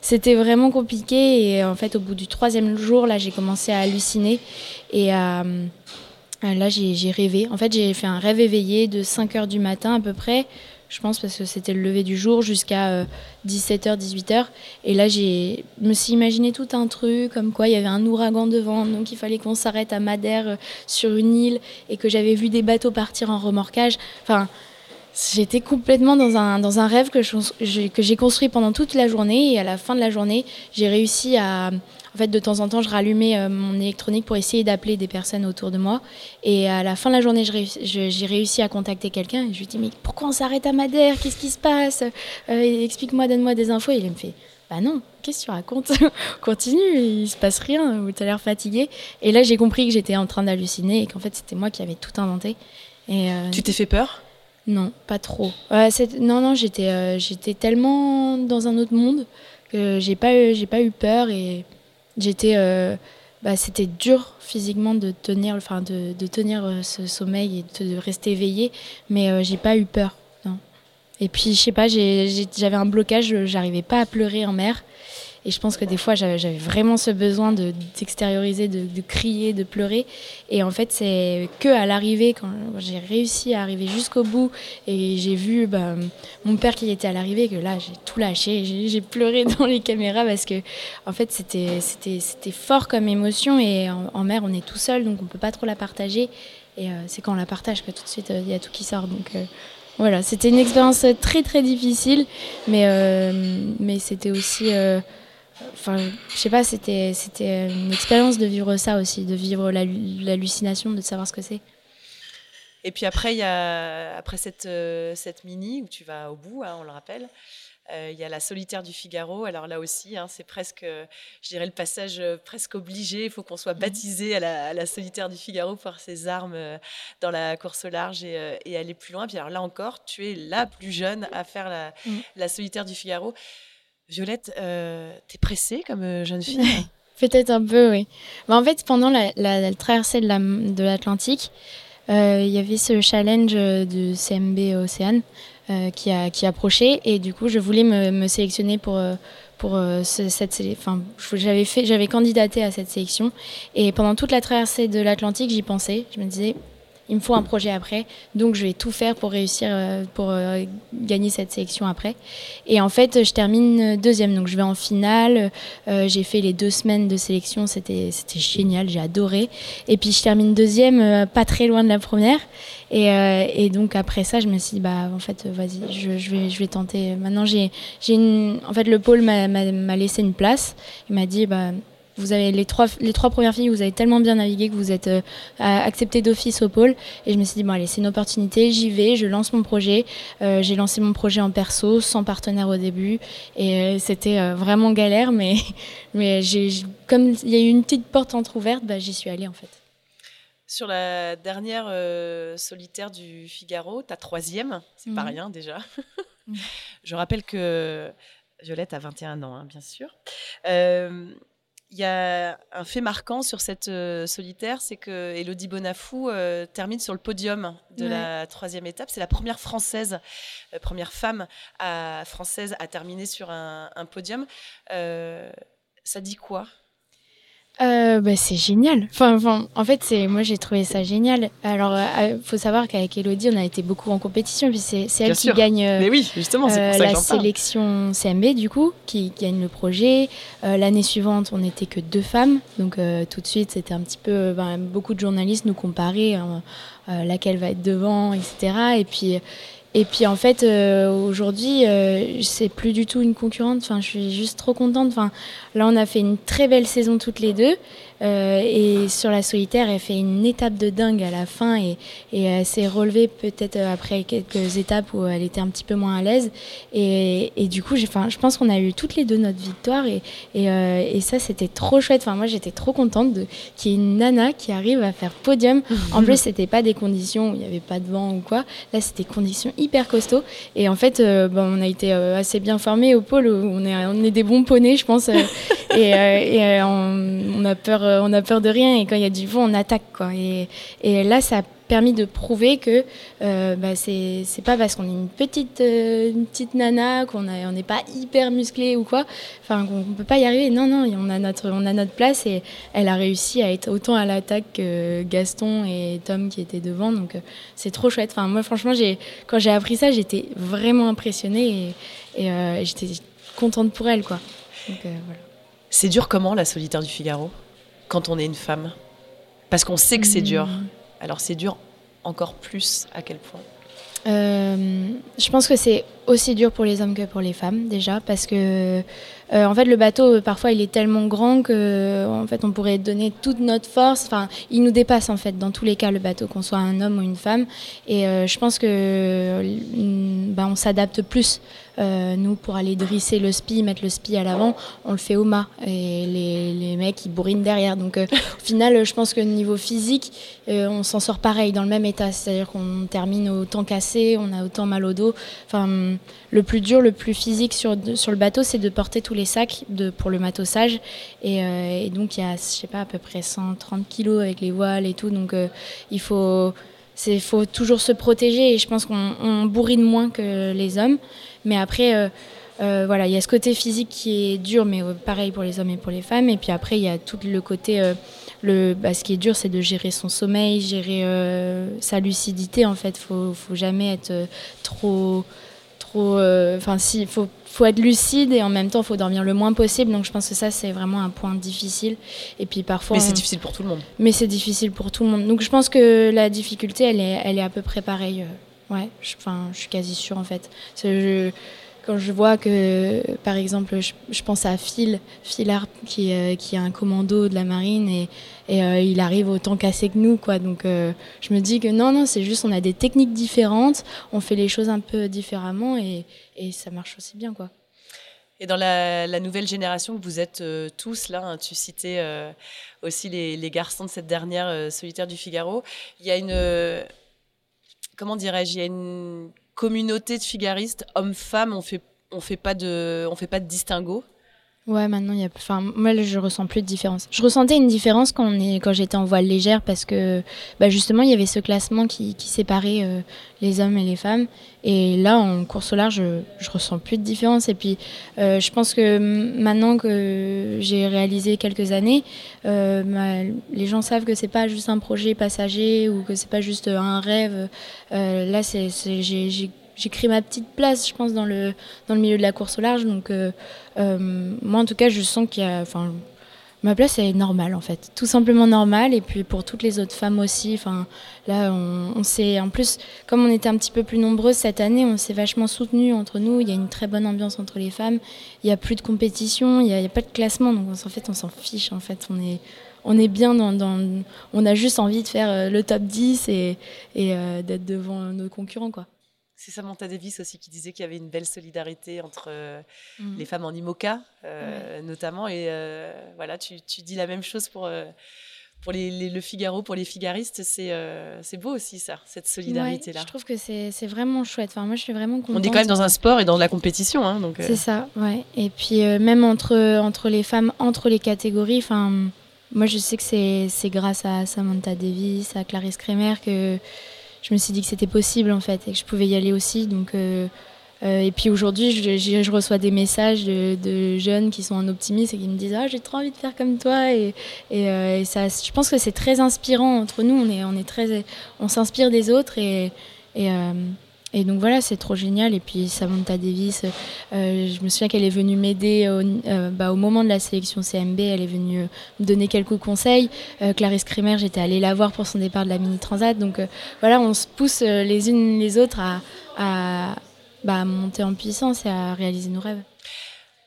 c'était vraiment compliqué. Et en fait au bout du troisième jour là j'ai commencé à halluciner. Et Là, j'ai rêvé. En fait, j'ai fait un rêve éveillé de 5 heures du matin à peu près je pense, parce que c'était le lever du jour jusqu'à 17h, euh, 18h. Et là, je me suis imaginé tout un truc, comme quoi il y avait un ouragan devant, donc il fallait qu'on s'arrête à Madère euh, sur une île et que j'avais vu des bateaux partir en remorquage. Enfin, j'étais complètement dans un, dans un rêve que j'ai construit pendant toute la journée. Et à la fin de la journée, j'ai réussi à en fait, de temps en temps, je rallumais euh, mon électronique pour essayer d'appeler des personnes autour de moi. Et à la fin de la journée, j'ai réussi à contacter quelqu'un. Et je lui dis Mais pourquoi on s'arrête à Madère? Qu'est-ce qui se passe? Euh, Explique-moi, donne-moi des infos. Et il me fait Bah non, qu'est-ce que tu racontes? Continue, il se passe rien, ou tu as l'air fatigué. Et là, j'ai compris que j'étais en train d'halluciner et qu'en fait, c'était moi qui avais tout inventé. Et, euh, tu t'es fait peur? Non, pas trop. non, non, j'étais j'étais tellement dans un autre monde que j'ai pas, pas eu peur et J'étais, euh, bah, c'était dur physiquement de tenir, enfin de, de tenir euh, ce sommeil et de, rester éveillé, mais euh, j'ai pas eu peur. Et puis je sais pas, j'avais un blocage, j'arrivais pas à pleurer en mer. Et je pense que des fois, j'avais vraiment ce besoin d'extérioriser, de, de, crier, de pleurer. Et en fait, c'est que à l'arrivée, quand j'ai réussi à arriver jusqu'au bout et j'ai vu bah, mon père qui était à l'arrivée, que là, j'ai tout lâché. J'ai pleuré dans les caméras parce que, en fait, c'était fort comme émotion. Et en, mer, on est tout seul, donc on peut pas trop la partager. Et euh, c'est quand on la partage que tout de suite, euh, il y a tout qui sort. Donc. Euh, voilà, c'était une expérience très très difficile, mais, mais c'était aussi Enfin, je sais pas, c'était, c'était une expérience de vivre ça aussi, de vivre l'hallucination, de savoir ce que c'est. Et puis après, il y a, après cette, cette mini où tu vas au bout, hein, on le rappelle, il y a la solitaire du Figaro. Alors là aussi, hein, c'est presque, je dirais, le passage presque obligé. Il faut qu'on soit mmh baptisé à la, solitaire du Figaro pour ses armes dans la course au large et, aller plus loin. Puis alors là encore, tu es la plus jeune à faire la, mmh. la solitaire du Figaro. Violette, euh, t'es pressée comme euh, jeune fille? Peut-être un peu, oui. Mais en fait, pendant la, traversée de l'Atlantique, euh, il y avait ce challenge du CMB Océane qui, approchait et du coup, je voulais me, sélectionner pour, pour cette sélection. j'avais fait, j'avais candidaté à cette sélection et pendant toute la traversée de l'Atlantique, j'y pensais. Je me disais, il me faut un projet après, donc je vais tout faire pour réussir, euh, pour euh, gagner cette sélection après. Et en fait, je termine deuxième, donc je vais en finale. Euh, j'ai fait les deux semaines de sélection, c'était génial, j'ai adoré. Et puis je termine deuxième, pas très loin de la première. Et, et, donc après ça, je me suis dit, bah en fait, vas-y, je, vais, je vais tenter. Maintenant, j'ai, en fait, le pôle m'a laissé une place. Il m'a dit, bah vous avez les trois, les trois premières filles, vous avez tellement bien navigué que vous êtes euh, accepté d'office au pôle. Et je me suis dit, bon, allez, c'est une opportunité, j'y vais, je lance mon projet. Euh, j'ai lancé mon projet en perso, sans partenaire au début. Et euh, c'était vraiment galère, mais, mais comme il y a eu une petite porte entrouverte, bah, j'y suis allée en fait. Sur la dernière solitaire du Figaro, ta troisième, c'est pas mhm. rien déjà. Mhm. je rappelle que Violette a 21 ans, hein, bien sûr. Il y a un fait marquant sur cette euh, solitaire, c'est que Elodie Bonafou euh, termine sur le podium de la troisième étape. C'est la première française, euh, première femme à, française à terminer sur un, un podium. ça dit quoi? Euh, bah, c'est génial. Enfin, enfin, en fait, c'est moi j'ai trouvé ça génial. Alors, il euh, faut savoir qu'avec Elodie, on a été beaucoup en compétition, puis c'est elle qui gagne. Euh, Mais oui, justement, c'est la sélection CMB du coup, qui gagne le projet. L'année suivante, on n'était que deux femmes, donc tout de suite, c'était un petit peu ben, beaucoup de journalistes nous comparaient hein, laquelle va être devant, etc. Et puis et puis en fait, euh, aujourd'hui, euh, c'est plus du tout une concurrente. Enfin, je suis juste trop contente. Enfin, là, on a fait une très belle saison toutes les deux. Euh, et sur la solitaire, elle fait une étape de dingue à la fin et, et elle s'est relevée peut-être après quelques étapes où elle était un petit peu moins à l'aise. Et, et, du coup, enfin, je pense qu'on a eu toutes les deux notre victoire et, et, euh, et ça, c'était trop chouette. Enfin, moi, j'étais trop contente qu'il y ait une nana qui arrive à faire podium. En plus, c'était pas des conditions où il n'y avait pas de vent ou quoi. Là, c'était conditions hyper costauds. Et en fait, euh, bon, on a été assez bien formés au pôle. on est, on est des bons poneys, je pense. et, et on, on a peur euh, on a peur de rien et quand il y a du vent, on attaque. Quoi. Et, là, ça a permis de prouver que euh, bah, c'est pas parce qu'on est une petite, euh, nana qu'on n'est pas hyper musclé ou quoi, enfin qu'on peut pas y arriver. Non, non, on a notre, place et elle a réussi à être autant à l'attaque que Gaston et Tom qui étaient devant. Donc c'est trop chouette. Enfin, moi, franchement, quand j'ai appris ça, j'étais vraiment impressionnée et, et j'étais contente pour elle. quoi. C'est dur comment la solitaire du Figaro? Quand on est une femme Parce qu'on sait que c'est dur. Hmm. Alors c'est dur encore plus à quel point? Euh, Je pense que c'est aussi dur pour les hommes que pour les femmes déjà parce que euh, en fait le bateau parfois il est tellement grand que en fait on pourrait donner toute notre force enfin il nous dépasse en fait dans tous les cas le bateau qu'on soit un homme ou une femme et euh, je pense que bah, on s'adapte plus euh, nous, pour aller drisser le spi, mettre le spi à l'avant, on le fait au mât. Et les, les mecs, ils bourrinent derrière. Donc, euh, au final, je pense que niveau physique, euh, on s'en sort pareil, dans le même état. C'est-à-dire qu'on termine autant cassé, on a autant mal au dos. Enfin, le plus dur, le plus physique sur, sur le bateau, c'est de porter tous les sacs de, pour le matossage. Et, et donc, il y a, je sais pas, à peu près 130 kilos avec les voiles et tout. Donc, il faut il faut toujours se protéger et je pense qu'on bourrine moins que les hommes. Mais après, euh, euh, voilà, il y a ce côté physique qui est dur, mais euh, pareil pour les hommes et pour les femmes. Et puis après, il y a tout le côté, le, bah, ce qui est dur, c'est de gérer son sommeil, gérer sa lucidité. En fait, faut, faut jamais être trop, trop. Enfin, si, faut faut être lucide et en même temps, il faut dormir le moins possible. Donc, je pense que ça, c'est vraiment un point difficile. Et puis parfois. Mais c'est difficile pour tout le monde. Mais c'est difficile pour tout le monde. Donc, je pense que la difficulté, elle est, elle est à peu près pareille. Ouais, je, je suis quasi sûre en fait. Je, quand je vois que, par exemple, je, pense à Phil, Phil Harp, qui, euh, qui est un commando de la marine et, et euh, il arrive autant cassé que nous, quoi. Donc, euh, je me dis que non, non, c'est juste, on a des techniques différentes, on fait les choses un peu différemment et, et ça marche aussi bien, quoi. Et dans la, nouvelle génération vous êtes tous là, hein, tu citais aussi les, les, garçons de cette dernière solitaire du Figaro, il y a une, comment dirais-je, il y a une communauté de figaristes, hommes-femmes, on fait, on fait pas de, on fait pas de distinguo. Ouais, maintenant, y a, enfin, moi, je ressens plus de différence. Je ressentais une différence quand, on est, quand j'étais en voile légère parce que, bah, justement, il y avait ce classement qui, qui séparait euh, les hommes et les femmes. Et là, en course au large, je, je ressens plus de différence. Et puis, euh, je pense que maintenant que j'ai réalisé quelques années, euh, les gens savent que c'est pas juste un projet passager ou que c'est pas juste un rêve. là, c'est, j'ai j'ai créé ma petite place, je pense, dans le, dans le milieu de la course au large. Donc, euh, euh, moi, en tout cas, je sens qu'il y a. Enfin, ma place est normale, en fait. Tout simplement normale. Et puis, pour toutes les autres femmes aussi. Enfin, là, on, s'est. En plus, comme on était un petit peu plus nombreuses cette année, on s'est vachement soutenues entre nous. Il y a une très bonne ambiance entre les femmes. Il n'y a plus de compétition. Il n'y a, pas de classement. Donc, en fait, on s'en fiche. En fait, on est on est bien dans, dans, On a juste envie de faire euh, le top 10 et, et d'être devant nos concurrents, quoi. C'est Samantha Davis aussi qui disait qu'il y avait une belle solidarité entre euh, mhm. les femmes en IMOCA, euh, notamment. Et euh, voilà, tu, dis la même chose pour, pour les, le Figaro, pour les figaristes. C'est beau aussi, ça, cette solidarité-là. je trouve que c'est vraiment chouette. Enfin, moi, je suis vraiment contente. On est quand même dans un sport et dans la compétition. Hein, c'est ça, ouais. Et puis, même entre, entre les femmes, entre les catégories, enfin, moi, je sais que c'est grâce à Samantha Davis, à Clarisse Kremer que je me suis dit que c'était possible en fait et que je pouvais y aller aussi. Donc, euh, euh, et puis aujourd'hui, je, reçois des messages de, jeunes qui sont en optimisme et qui me disent ah j'ai trop envie de faire comme toi et, euh, ça, je pense que c'est très inspirant entre nous. On est très on s'inspire des autres et et donc voilà, c'est trop génial. Et puis Samantha Davis, euh, je me souviens qu'elle est venue m'aider au, euh, bah, moment de la sélection CMB. Elle est venue me donner quelques conseils. Euh, Clarisse Kremer, j'étais allée la voir pour son départ de la Mini Transat. Donc voilà, on se pousse les unes les autres à, à bah, monter en puissance et à réaliser nos rêves.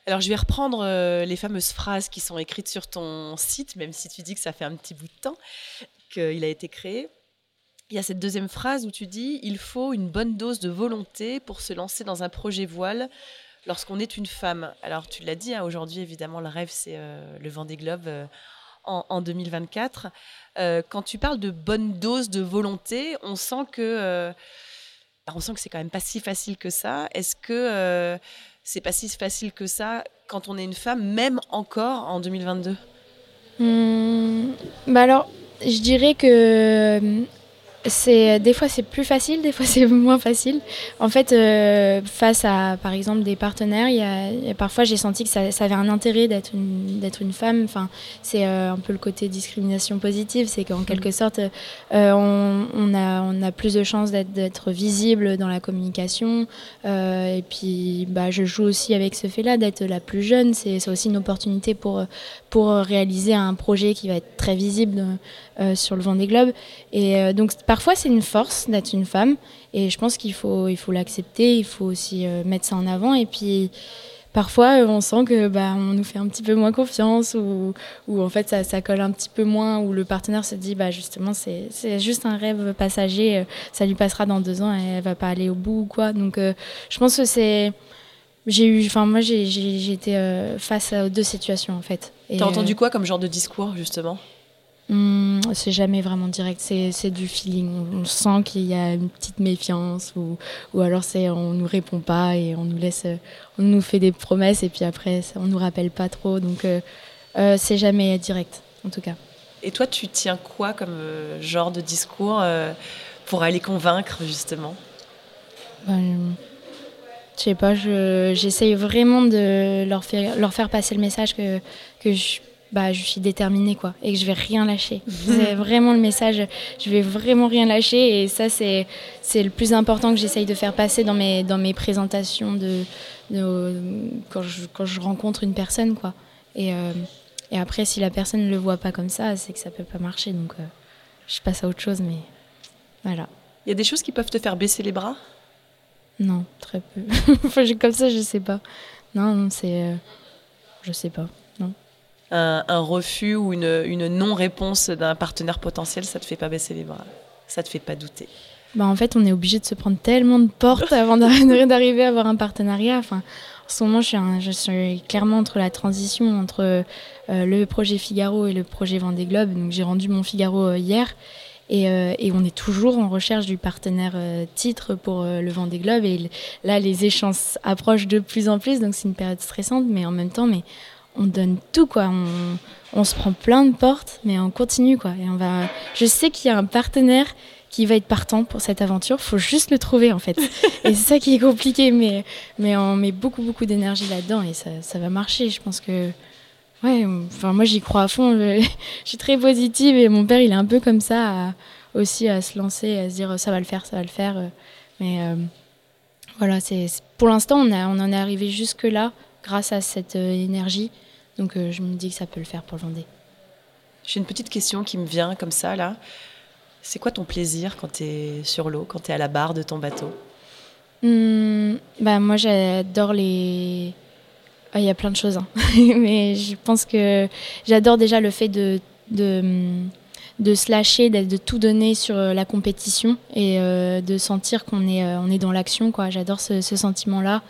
Alors je vais reprendre les fameuses phrases qui sont écrites sur ton site, même si tu dis que ça fait un petit bout de temps qu'il a été créé il y a cette deuxième phrase où tu dis il faut une bonne dose de volonté pour se lancer dans un projet voile lorsqu'on est une femme. Alors tu l'as dit, hein, aujourd'hui évidemment le rêve c'est euh, le vent des globes euh, en, 2024. Euh, quand tu parles de bonne dose de volonté, on sent que on sent que c'est quand même pas si facile que ça. Est-ce que c'est pas si facile que ça quand on est une femme, même encore en 2022 mmh, Bah alors, je dirais que c'est des fois c'est plus facile, des fois c'est moins facile. En fait, euh, face à par exemple des partenaires, il y a, parfois j'ai senti que ça, ça, avait un intérêt d'être une d'être une femme. Enfin, c'est euh, un peu le côté discrimination positive, c'est qu'en quelque sorte euh, on, on, a on a plus de chances d'être visible dans la communication. et puis bah je joue aussi avec ce fait-là d'être la plus jeune. C'est aussi une opportunité pour pour réaliser un projet qui va être très visible sur le vent des globes. Et donc parfois c'est une force d'être une femme et je pense qu'il faut il faut l'accepter, il faut aussi euh, mettre ça en avant et puis parfois euh, on sent que bah on nous fait un petit peu moins confiance ou, ou en fait ça, ça, colle un petit peu moins ou le partenaire se dit bah justement c'est juste un rêve passager, euh, ça lui passera dans deux ans et elle va pas aller au bout ou quoi donc je pense que c'est j'ai eu enfin moi j'ai été face à deux situations en fait. T'as entendu quoi comme genre de discours justement? Hmm, c'est jamais vraiment direct, c'est du feeling. On, sent qu'il y a une petite méfiance ou, ou alors c'est on nous répond pas et on nous laisse, on nous fait des promesses et puis après on nous rappelle pas trop. Donc euh, euh, c'est jamais direct en tout cas. Et toi, tu tiens quoi comme euh, genre de discours pour aller convaincre justement? Ben, Je sais pas, j'essaye vraiment de leur faire, leur faire passer le message que, que je bah, je suis déterminée quoi et que je vais rien lâcher. c'est vraiment le message, je vais vraiment rien lâcher et ça c'est c'est le plus important que j'essaye de faire passer dans mes dans mes présentations de, quand je quand je rencontre une personne quoi. Et euh, et après si la personne ne le voit pas comme ça, c'est que ça peut pas marcher donc euh, je passe à autre chose mais voilà. Il y a des choses qui peuvent te faire baisser les bras? Non, très peu. comme ça, je sais pas. Non, non c'est. Euh, je sais pas. Non. Un, refus ou une, non-réponse d'un partenaire potentiel, ça te fait pas baisser les bras Ça te fait pas douter bah, En fait, on est obligé de se prendre tellement de portes avant d'arriver à avoir un partenariat. Enfin, en ce moment, je suis, clairement entre la transition entre euh, le projet Figaro et le projet Vendée Globe. Donc, j'ai rendu mon Figaro euh, hier. Et, euh, et, on est toujours en recherche du partenaire titre pour le Vendée Globe. Et là, les échanges approchent de plus en plus. Donc, c'est une période stressante. Mais en même temps, mais on donne tout, quoi. On, on se prend plein de portes, mais on continue, quoi. Et on va... Je sais qu'il y a un partenaire qui va être partant pour cette aventure. faut juste le trouver en fait. et c'est ça qui est compliqué, mais, mais on met beaucoup beaucoup d'énergie là-dedans et ça, ça, va marcher. Je pense que ouais, enfin moi j'y crois à fond. Je, suis très positive et mon père il est un peu comme ça aussi à se lancer, à se dire ça va le faire, ça va le faire. Mais euh, voilà, c'est pour l'instant on, a, on en est arrivé jusque là grâce à cette euh, énergie. Donc euh, je me dis que ça peut le faire pour le Vendée. J'ai une petite question qui me vient comme ça là. C'est quoi ton plaisir quand tu es sur l'eau, quand tu es à la barre de ton bateau? Mmh, bah Moi, j'adore les. Ah, il y a plein de choses, hein. mais je pense que j'adore déjà le fait de, de, de se lâcher, de tout donner sur euh, la compétition et euh, de sentir qu'on est, on est dans l'action. J'adore ce, ce sentiment-là.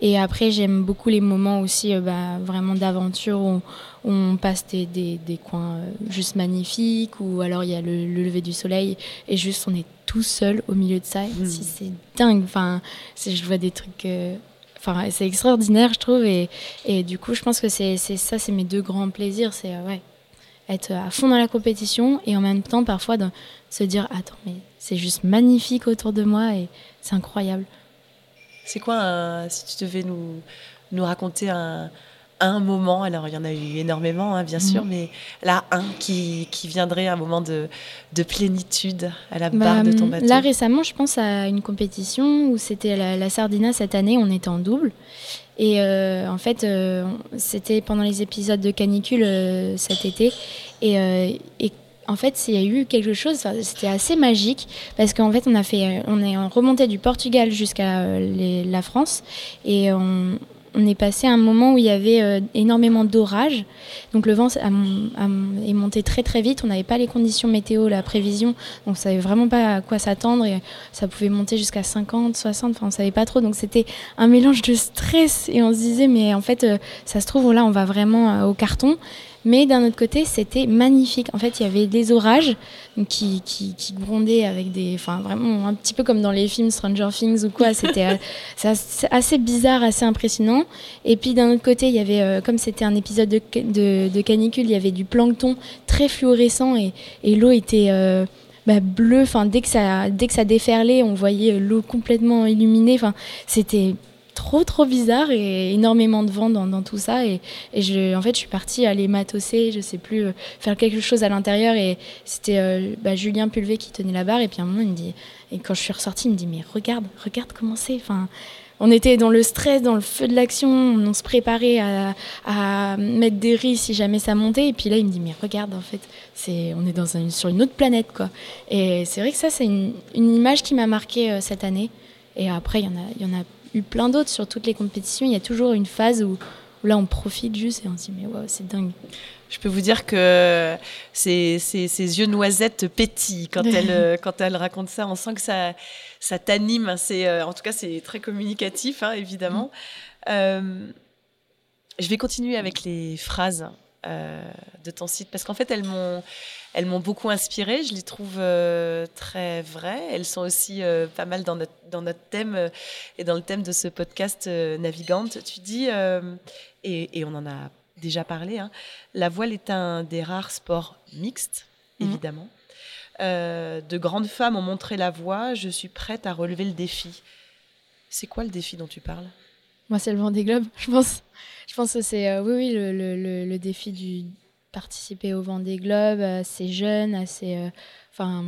Et après, j'aime beaucoup les moments aussi bah, vraiment d'aventure où, on passe des, des, coins euh, juste magnifiques, ou alors il y a le, lever du soleil, et juste on est tout seul au milieu de ça. Hmm. C'est dingue. Enfin, je vois des trucs. Euh, enfin, c'est extraordinaire, je trouve. Et, et, du coup, je pense que c'est ça, c'est mes deux grands plaisirs. C'est euh, ouais, être à fond dans la compétition et en même temps, parfois, de se dire Attends, mais c'est juste magnifique autour de moi et c'est incroyable. C'est quoi, si tu devais nous, nous raconter un, un moment, alors il y en a eu énormément, hein, bien sûr, mm. mais là, un qui, qui, viendrait un moment de, de plénitude à la barre de ton bah, bateau Là, récemment, je pense à une compétition où c'était la, Sardina cette année, on était en double. Et euh, en fait, euh, c'était pendant les épisodes de canicule euh, cet été. Et, et en fait, il y a eu quelque chose, c'était assez magique parce qu'en fait, on a fait, on est remonté du Portugal jusqu'à la France et on, est passé à un moment où il y avait euh, énormément d'orages. Donc le vent est monté très très vite. On n'avait pas les conditions météo, la prévision. Donc on ne savait vraiment pas à quoi s'attendre. Et ça pouvait monter jusqu'à 50, 60. Enfin, on ne savait pas trop. Donc c'était un mélange de stress. Et on se disait, mais en fait, euh, ça se trouve, là, on va vraiment euh, au carton. Mais d'un autre côté, c'était magnifique. En fait, il y avait des orages qui, qui, grondaient avec des. Enfin, vraiment un petit peu comme dans les films Stranger Things ou quoi. C'était assez bizarre, assez impressionnant. Et puis d'un autre côté, il y avait, euh, comme c'était un épisode de, de, canicule, il y avait du plancton très fluorescent et, et l'eau était. Euh, bah, bleue. Enfin, dès que ça, dès que ça déferlait, on voyait l'eau complètement illuminée. Enfin, c'était trop trop bizarre et énormément de vent dans, tout ça et, je, en fait je suis partie aller matosser je sais plus euh, faire quelque chose à l'intérieur et c'était euh, bah, Julien Pulvé qui tenait la barre et puis à un moment il me dit et quand je suis ressortie il me dit mais regarde regarde comment c'est enfin on était dans le stress, dans le feu de l'action, on se préparait à, mettre des riz si jamais ça montait. Et puis là, il me dit, mais regarde, en fait, c'est, on est dans sur une autre planète, quoi. Et c'est vrai que ça, c'est une, image qui m'a marqué euh, cette année. Et après, il y en a, il y en a eu plein d'autres sur toutes les compétitions. Il y a toujours une phase où, là, on profite juste et on se dit, mais wow, c'est dingue. Je peux vous dire que ses, yeux noisettes pétillent quand elle, euh, quand elle raconte ça. On sent que ça, ça t'anime. C'est, euh, en tout cas, c'est très communicatif, hein, évidemment. Mm. Euh, je vais continuer avec les phrases de ton site parce qu'en fait, elles m'ont elles m'ont beaucoup inspirée. Je les trouve euh, très vraies. Elles sont aussi euh, pas mal dans notre, dans notre thème euh, et dans le thème de ce podcast Navigante. Tu dis, et, on en a déjà parlé, hein, la voile est un des rares sports mixtes, mhm. évidemment. de grandes femmes ont montré la voie. Je suis prête à relever le défi. C'est quoi le défi dont tu parles? Moi, c'est le vent des globes, je pense. Je pense que c'est oui, oui, le, le, le défi du, participer au Vendée Globe assez jeune, assez. Euh, enfin.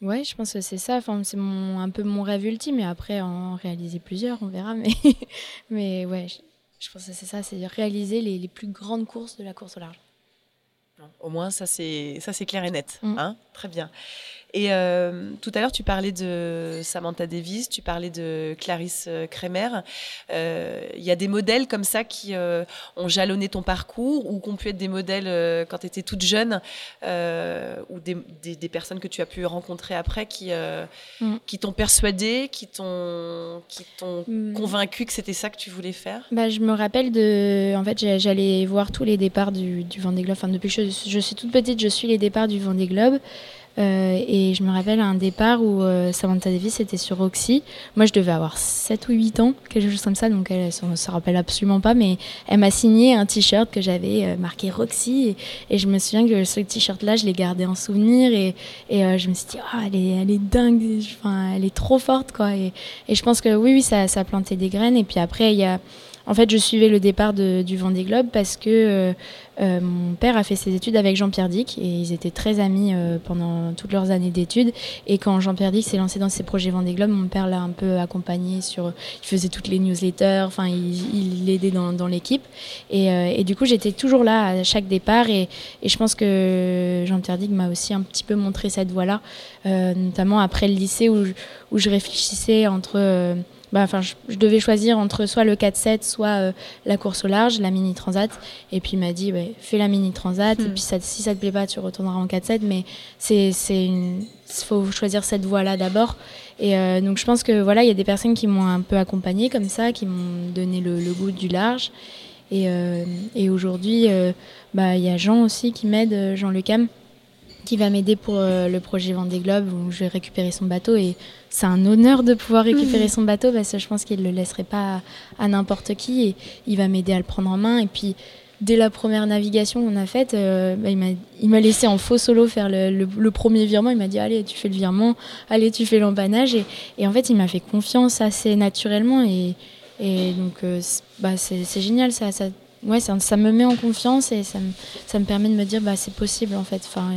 ouais, je pense que c'est ça. Enfin, c'est mon, un peu mon rêve ultime. Et après, en réaliser plusieurs, on verra. Mais, mais ouais, je, pense que c'est ça c'est réaliser les, les, plus grandes courses de la course au large. Au moins, ça c'est, ça, c'est clair et net. Mm. Hein? Très bien. Et euh, tout à l'heure, tu parlais de Samantha Davis, tu parlais de Clarisse Kremer. Il y a des modèles comme ça qui ont jalonné ton parcours ou qui ont pu être des modèles quand tu étais toute jeune ou des, des, personnes que tu as pu rencontrer après qui, mm. qui t'ont persuadé, qui t'ont mm. convaincu que c'était ça que tu voulais faire? Bah, Je me rappelle de. En fait, j'allais voir tous les départs du, du Vendée Globe. Enfin, depuis que je, je, suis toute petite, je suis les départs du Vendée Globe. Euh, et je me rappelle un départ où euh, Samantha Davis était sur Roxy. Moi, je devais avoir 7 ou 8 ans, quelque chose comme ça, donc elle ne se rappelle absolument pas, mais elle m'a signé un t-shirt que j'avais euh, marqué Roxy. Et, je me souviens que ce t-shirt-là, je l'ai gardé en souvenir. Et, je me suis dit, oh, elle, est, dingue, elle est trop forte. Quoi. Et, et je pense que oui, oui ça, ça a planté des graines. Et puis après, il y a en fait, je suivais le départ du Vendée Globe parce que euh, euh, mon père a fait ses études avec Jean-Pierre Dick et ils étaient très amis euh, pendant toutes leurs années d'études. Et quand Jean-Pierre Dick s'est lancé dans ses projets Vendée Globe, mon père l'a un peu accompagné sur. Il faisait toutes les newsletters, enfin, il l'aidait dans, l'équipe. Et, du coup, j'étais toujours là à chaque départ et, je pense que Jean-Pierre Dick m'a aussi un petit peu montré cette voie-là, notamment après le lycée où je réfléchissais entre bah, je, devais choisir entre soit le 4-7, soit euh, la course au large, la mini transat. Et puis il m'a dit, fais la mini transat. Et hmm. puis si ça te plaît pas, tu retourneras en 4-7. Mais c'est, il faut choisir cette voie-là d'abord. Et euh, donc je pense que voilà, il y a des personnes qui m'ont un peu accompagnée comme ça, qui m'ont donné le, goût du large. Et, euh, et aujourd'hui, bah, il y a Jean aussi qui m'aide, Jean Lecam qui va m'aider pour le projet Vendée Globe où je vais récupérer son bateau et c'est un honneur de pouvoir récupérer son bateau parce que je pense qu'il ne le laisserait pas à, n'importe qui et il va m'aider à le prendre en main et puis dès la première navigation qu'on a faite, euh, bah, il m'a laissé en faux solo faire le, premier virement. Il m'a dit Allez, tu fais le virement, allez, tu fais l'empannage. Et, et, en fait, il m'a fait confiance assez naturellement. Et, et donc, euh, bah, c'est génial. Ça, ça, ouais, ça, ça, me met en confiance et ça me, ça me permet de me dire bah, C'est possible en fait. Enfin,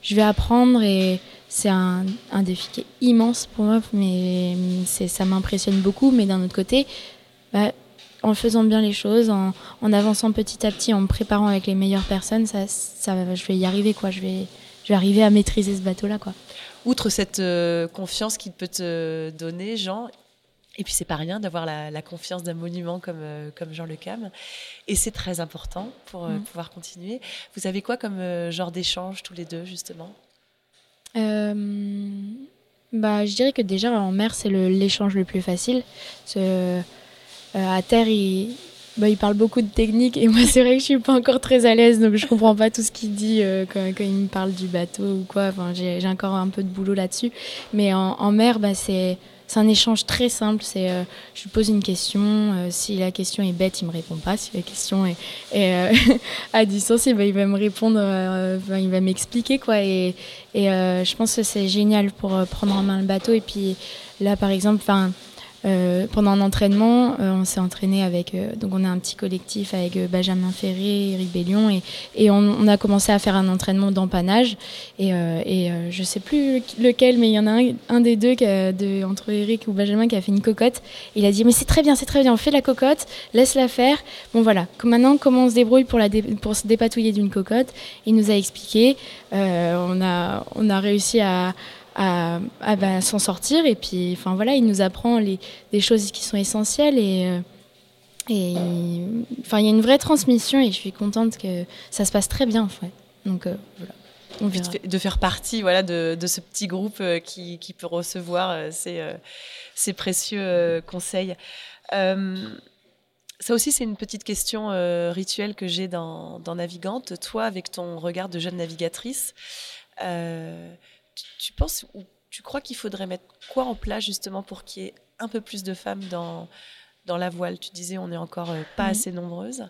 je vais apprendre et c'est un, un, défi qui est immense pour moi, mais ça m'impressionne beaucoup. Mais d'un autre côté, bah, en faisant bien les choses, en, en, avançant petit à petit, en me préparant avec les meilleures personnes, ça, ça, je vais y arriver. Quoi. Je, vais, je vais arriver à maîtriser ce bateau-là. Quoi. Outre cette euh, confiance qu'il peut te donner, Jean, et puis c'est pas rien d'avoir la, confiance d'un monument comme, euh, comme Jean Le Cam. Et c'est très important pour euh, mm. pouvoir continuer. Vous avez quoi comme genre d'échange tous les deux justement? Bah, Je dirais que déjà en mer c'est l'échange le, plus facile. à terre il, bah, il parle beaucoup de technique et moi c'est vrai que je suis pas encore très à l'aise donc je comprends pas tout ce qu'il dit quand, quand, il me parle du bateau ou quoi. Enfin, j'ai encore un peu de boulot là-dessus. Mais en, en mer bah, c'est c'est un échange très simple. C'est, euh, je lui pose une question. Euh, si la question est bête, il me répond pas. Si la question est, euh, à distance, il va, il va me répondre. il va m'expliquer quoi. Et, et je pense que c'est génial pour prendre en main le bateau. Et puis là, par exemple, enfin euh, pendant un entraînement, euh, on s'est entraîné avec, euh, donc on a un petit collectif avec Benjamin Ferré, Ribellion, et, et on, a commencé à faire un entraînement d'empannage. Et, et je sais plus lequel, mais il y en a un, des deux, entre Eric ou Benjamin, qui a fait une cocotte. Il a dit, mais c'est très bien, c'est très bien, on fait la cocotte, laisse-la faire. Bon voilà, maintenant, comment on se débrouille pour, se dépatouiller d'une cocotte? Il nous a expliqué. on a réussi à à, bah, s'en sortir. Et puis, enfin voilà, il nous apprend les, des choses qui sont essentielles et euh, et enfin, il y a une vraie transmission et je suis contente que ça se passe très bien en fait. Donc euh, voilà. On de faire partie voilà, de, de ce petit groupe euh, qui, qui, peut recevoir ces, ces précieux conseils. ça aussi, c'est une petite question rituelle que j'ai dans, dans, Navigante. Toi, avec ton regard de jeune navigatrice, tu, penses ou tu crois qu'il faudrait mettre quoi en place justement pour qu'il y ait un peu plus de femmes dans, dans la voile? Tu disais on n'est encore euh, pas mhm. assez nombreuses.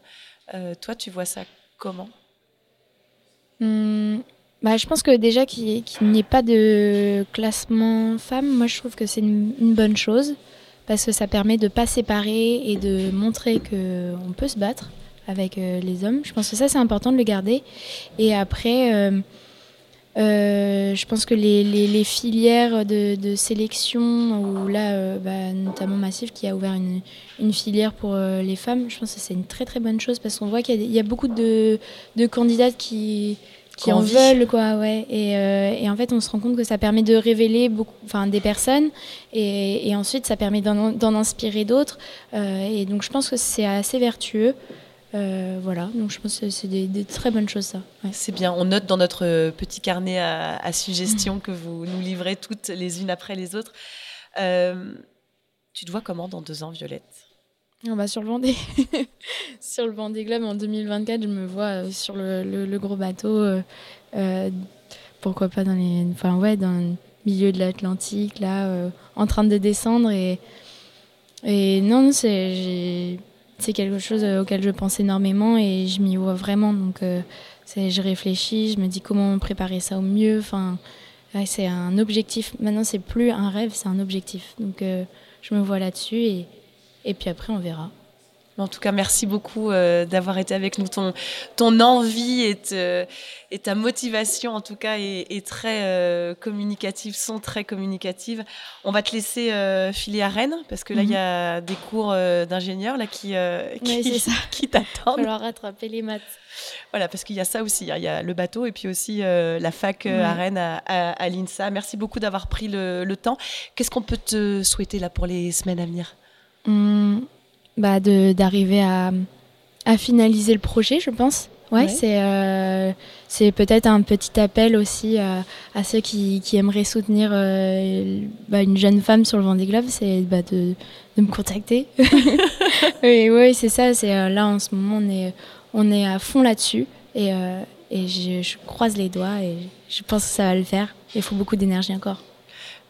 Euh, toi, tu vois ça comment? Hmm, bah, Je pense que déjà qu'il n'y ait pas de classement femmes, moi je trouve que c'est une, bonne chose parce que ça permet de ne pas séparer et de montrer qu'on peut se battre avec euh, les hommes. Je pense que ça c'est important de le garder. Et après... Euh, je pense que les, les, filières de, de, sélection, ou là, euh, bah, notamment Massif qui a ouvert une, une filière pour euh, les femmes, je pense que c'est une très très bonne chose parce qu'on voit qu'il y, y, a beaucoup de, de candidates qui, qui en veulent quoi ouais. Et, euh, et, en fait on se rend compte que ça permet de révéler beaucoup enfin des personnes et, et ensuite ça permet d'en inspirer d'autres. Euh, et donc je pense que c'est assez vertueux euh, voilà donc je pense que c'est des, très bonnes choses ça. C'est bien. On note dans notre petit carnet à, à suggestions que vous nous livrez toutes les unes après les autres. Tu te vois comment dans deux ans Violette? On va sur le Vendée. sur le Vendée Globe en 2024, je me vois euh, sur le, gros bateau. Euh, euh, pourquoi pas dans les, enfin ouais, dans le milieu de l'Atlantique, là, en train de descendre et et non, c'est c'est quelque chose auquel je pense énormément et je m'y vois vraiment. Donc c'est, je réfléchis, je me dis comment préparer ça au mieux. Enfin, c'est un objectif. Maintenant, c'est plus un rêve, c'est un objectif. Donc je me vois là-dessus et et puis après, on verra. En tout cas, merci beaucoup euh, d'avoir été avec nous. Ton, ton envie et, et ta motivation, en tout cas, est, très euh, communicative, sont très communicatives. On va te laisser euh, filer à Rennes, parce que là, il y a mhm. des cours d'ingénieurs là, qui, qui, qui t'attendent. Il va rattraper les maths. Voilà, parce qu'il y a ça aussi. Hein. Il y a le bateau et puis aussi la fac à Rennes, à, à, l'INSA. Merci beaucoup d'avoir pris le, le temps. Qu'est-ce qu'on peut te souhaiter là pour les semaines à venir? Mmh, bah D'arriver à, à, finaliser le projet, je pense. Ouais, c'est euh, c'est peut-être un petit appel aussi à, à ceux qui, qui, aimeraient soutenir euh, bah, une jeune femme sur le Vendée Globe, c'est bah, de, de, me contacter. oui, oui c'est ça. C'est euh, là en ce moment on est on est à fond là-dessus et, et je, je, croise les doigts et je pense que ça va le faire. Il faut beaucoup d'énergie encore.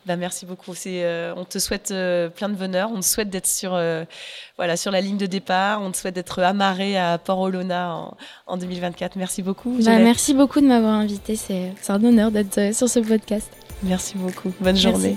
Bah, merci beaucoup. Euh, on te souhaite euh, plein de bonheur. On te souhaite d'être sur, euh, voilà, sur la ligne de départ. On te souhaite d'être amarré à Port-Olona en, 2024. Merci beaucoup. Bah, merci beaucoup de m'avoir invité. C'est un honneur d'être sur ce podcast. Merci beaucoup. Bonne journée.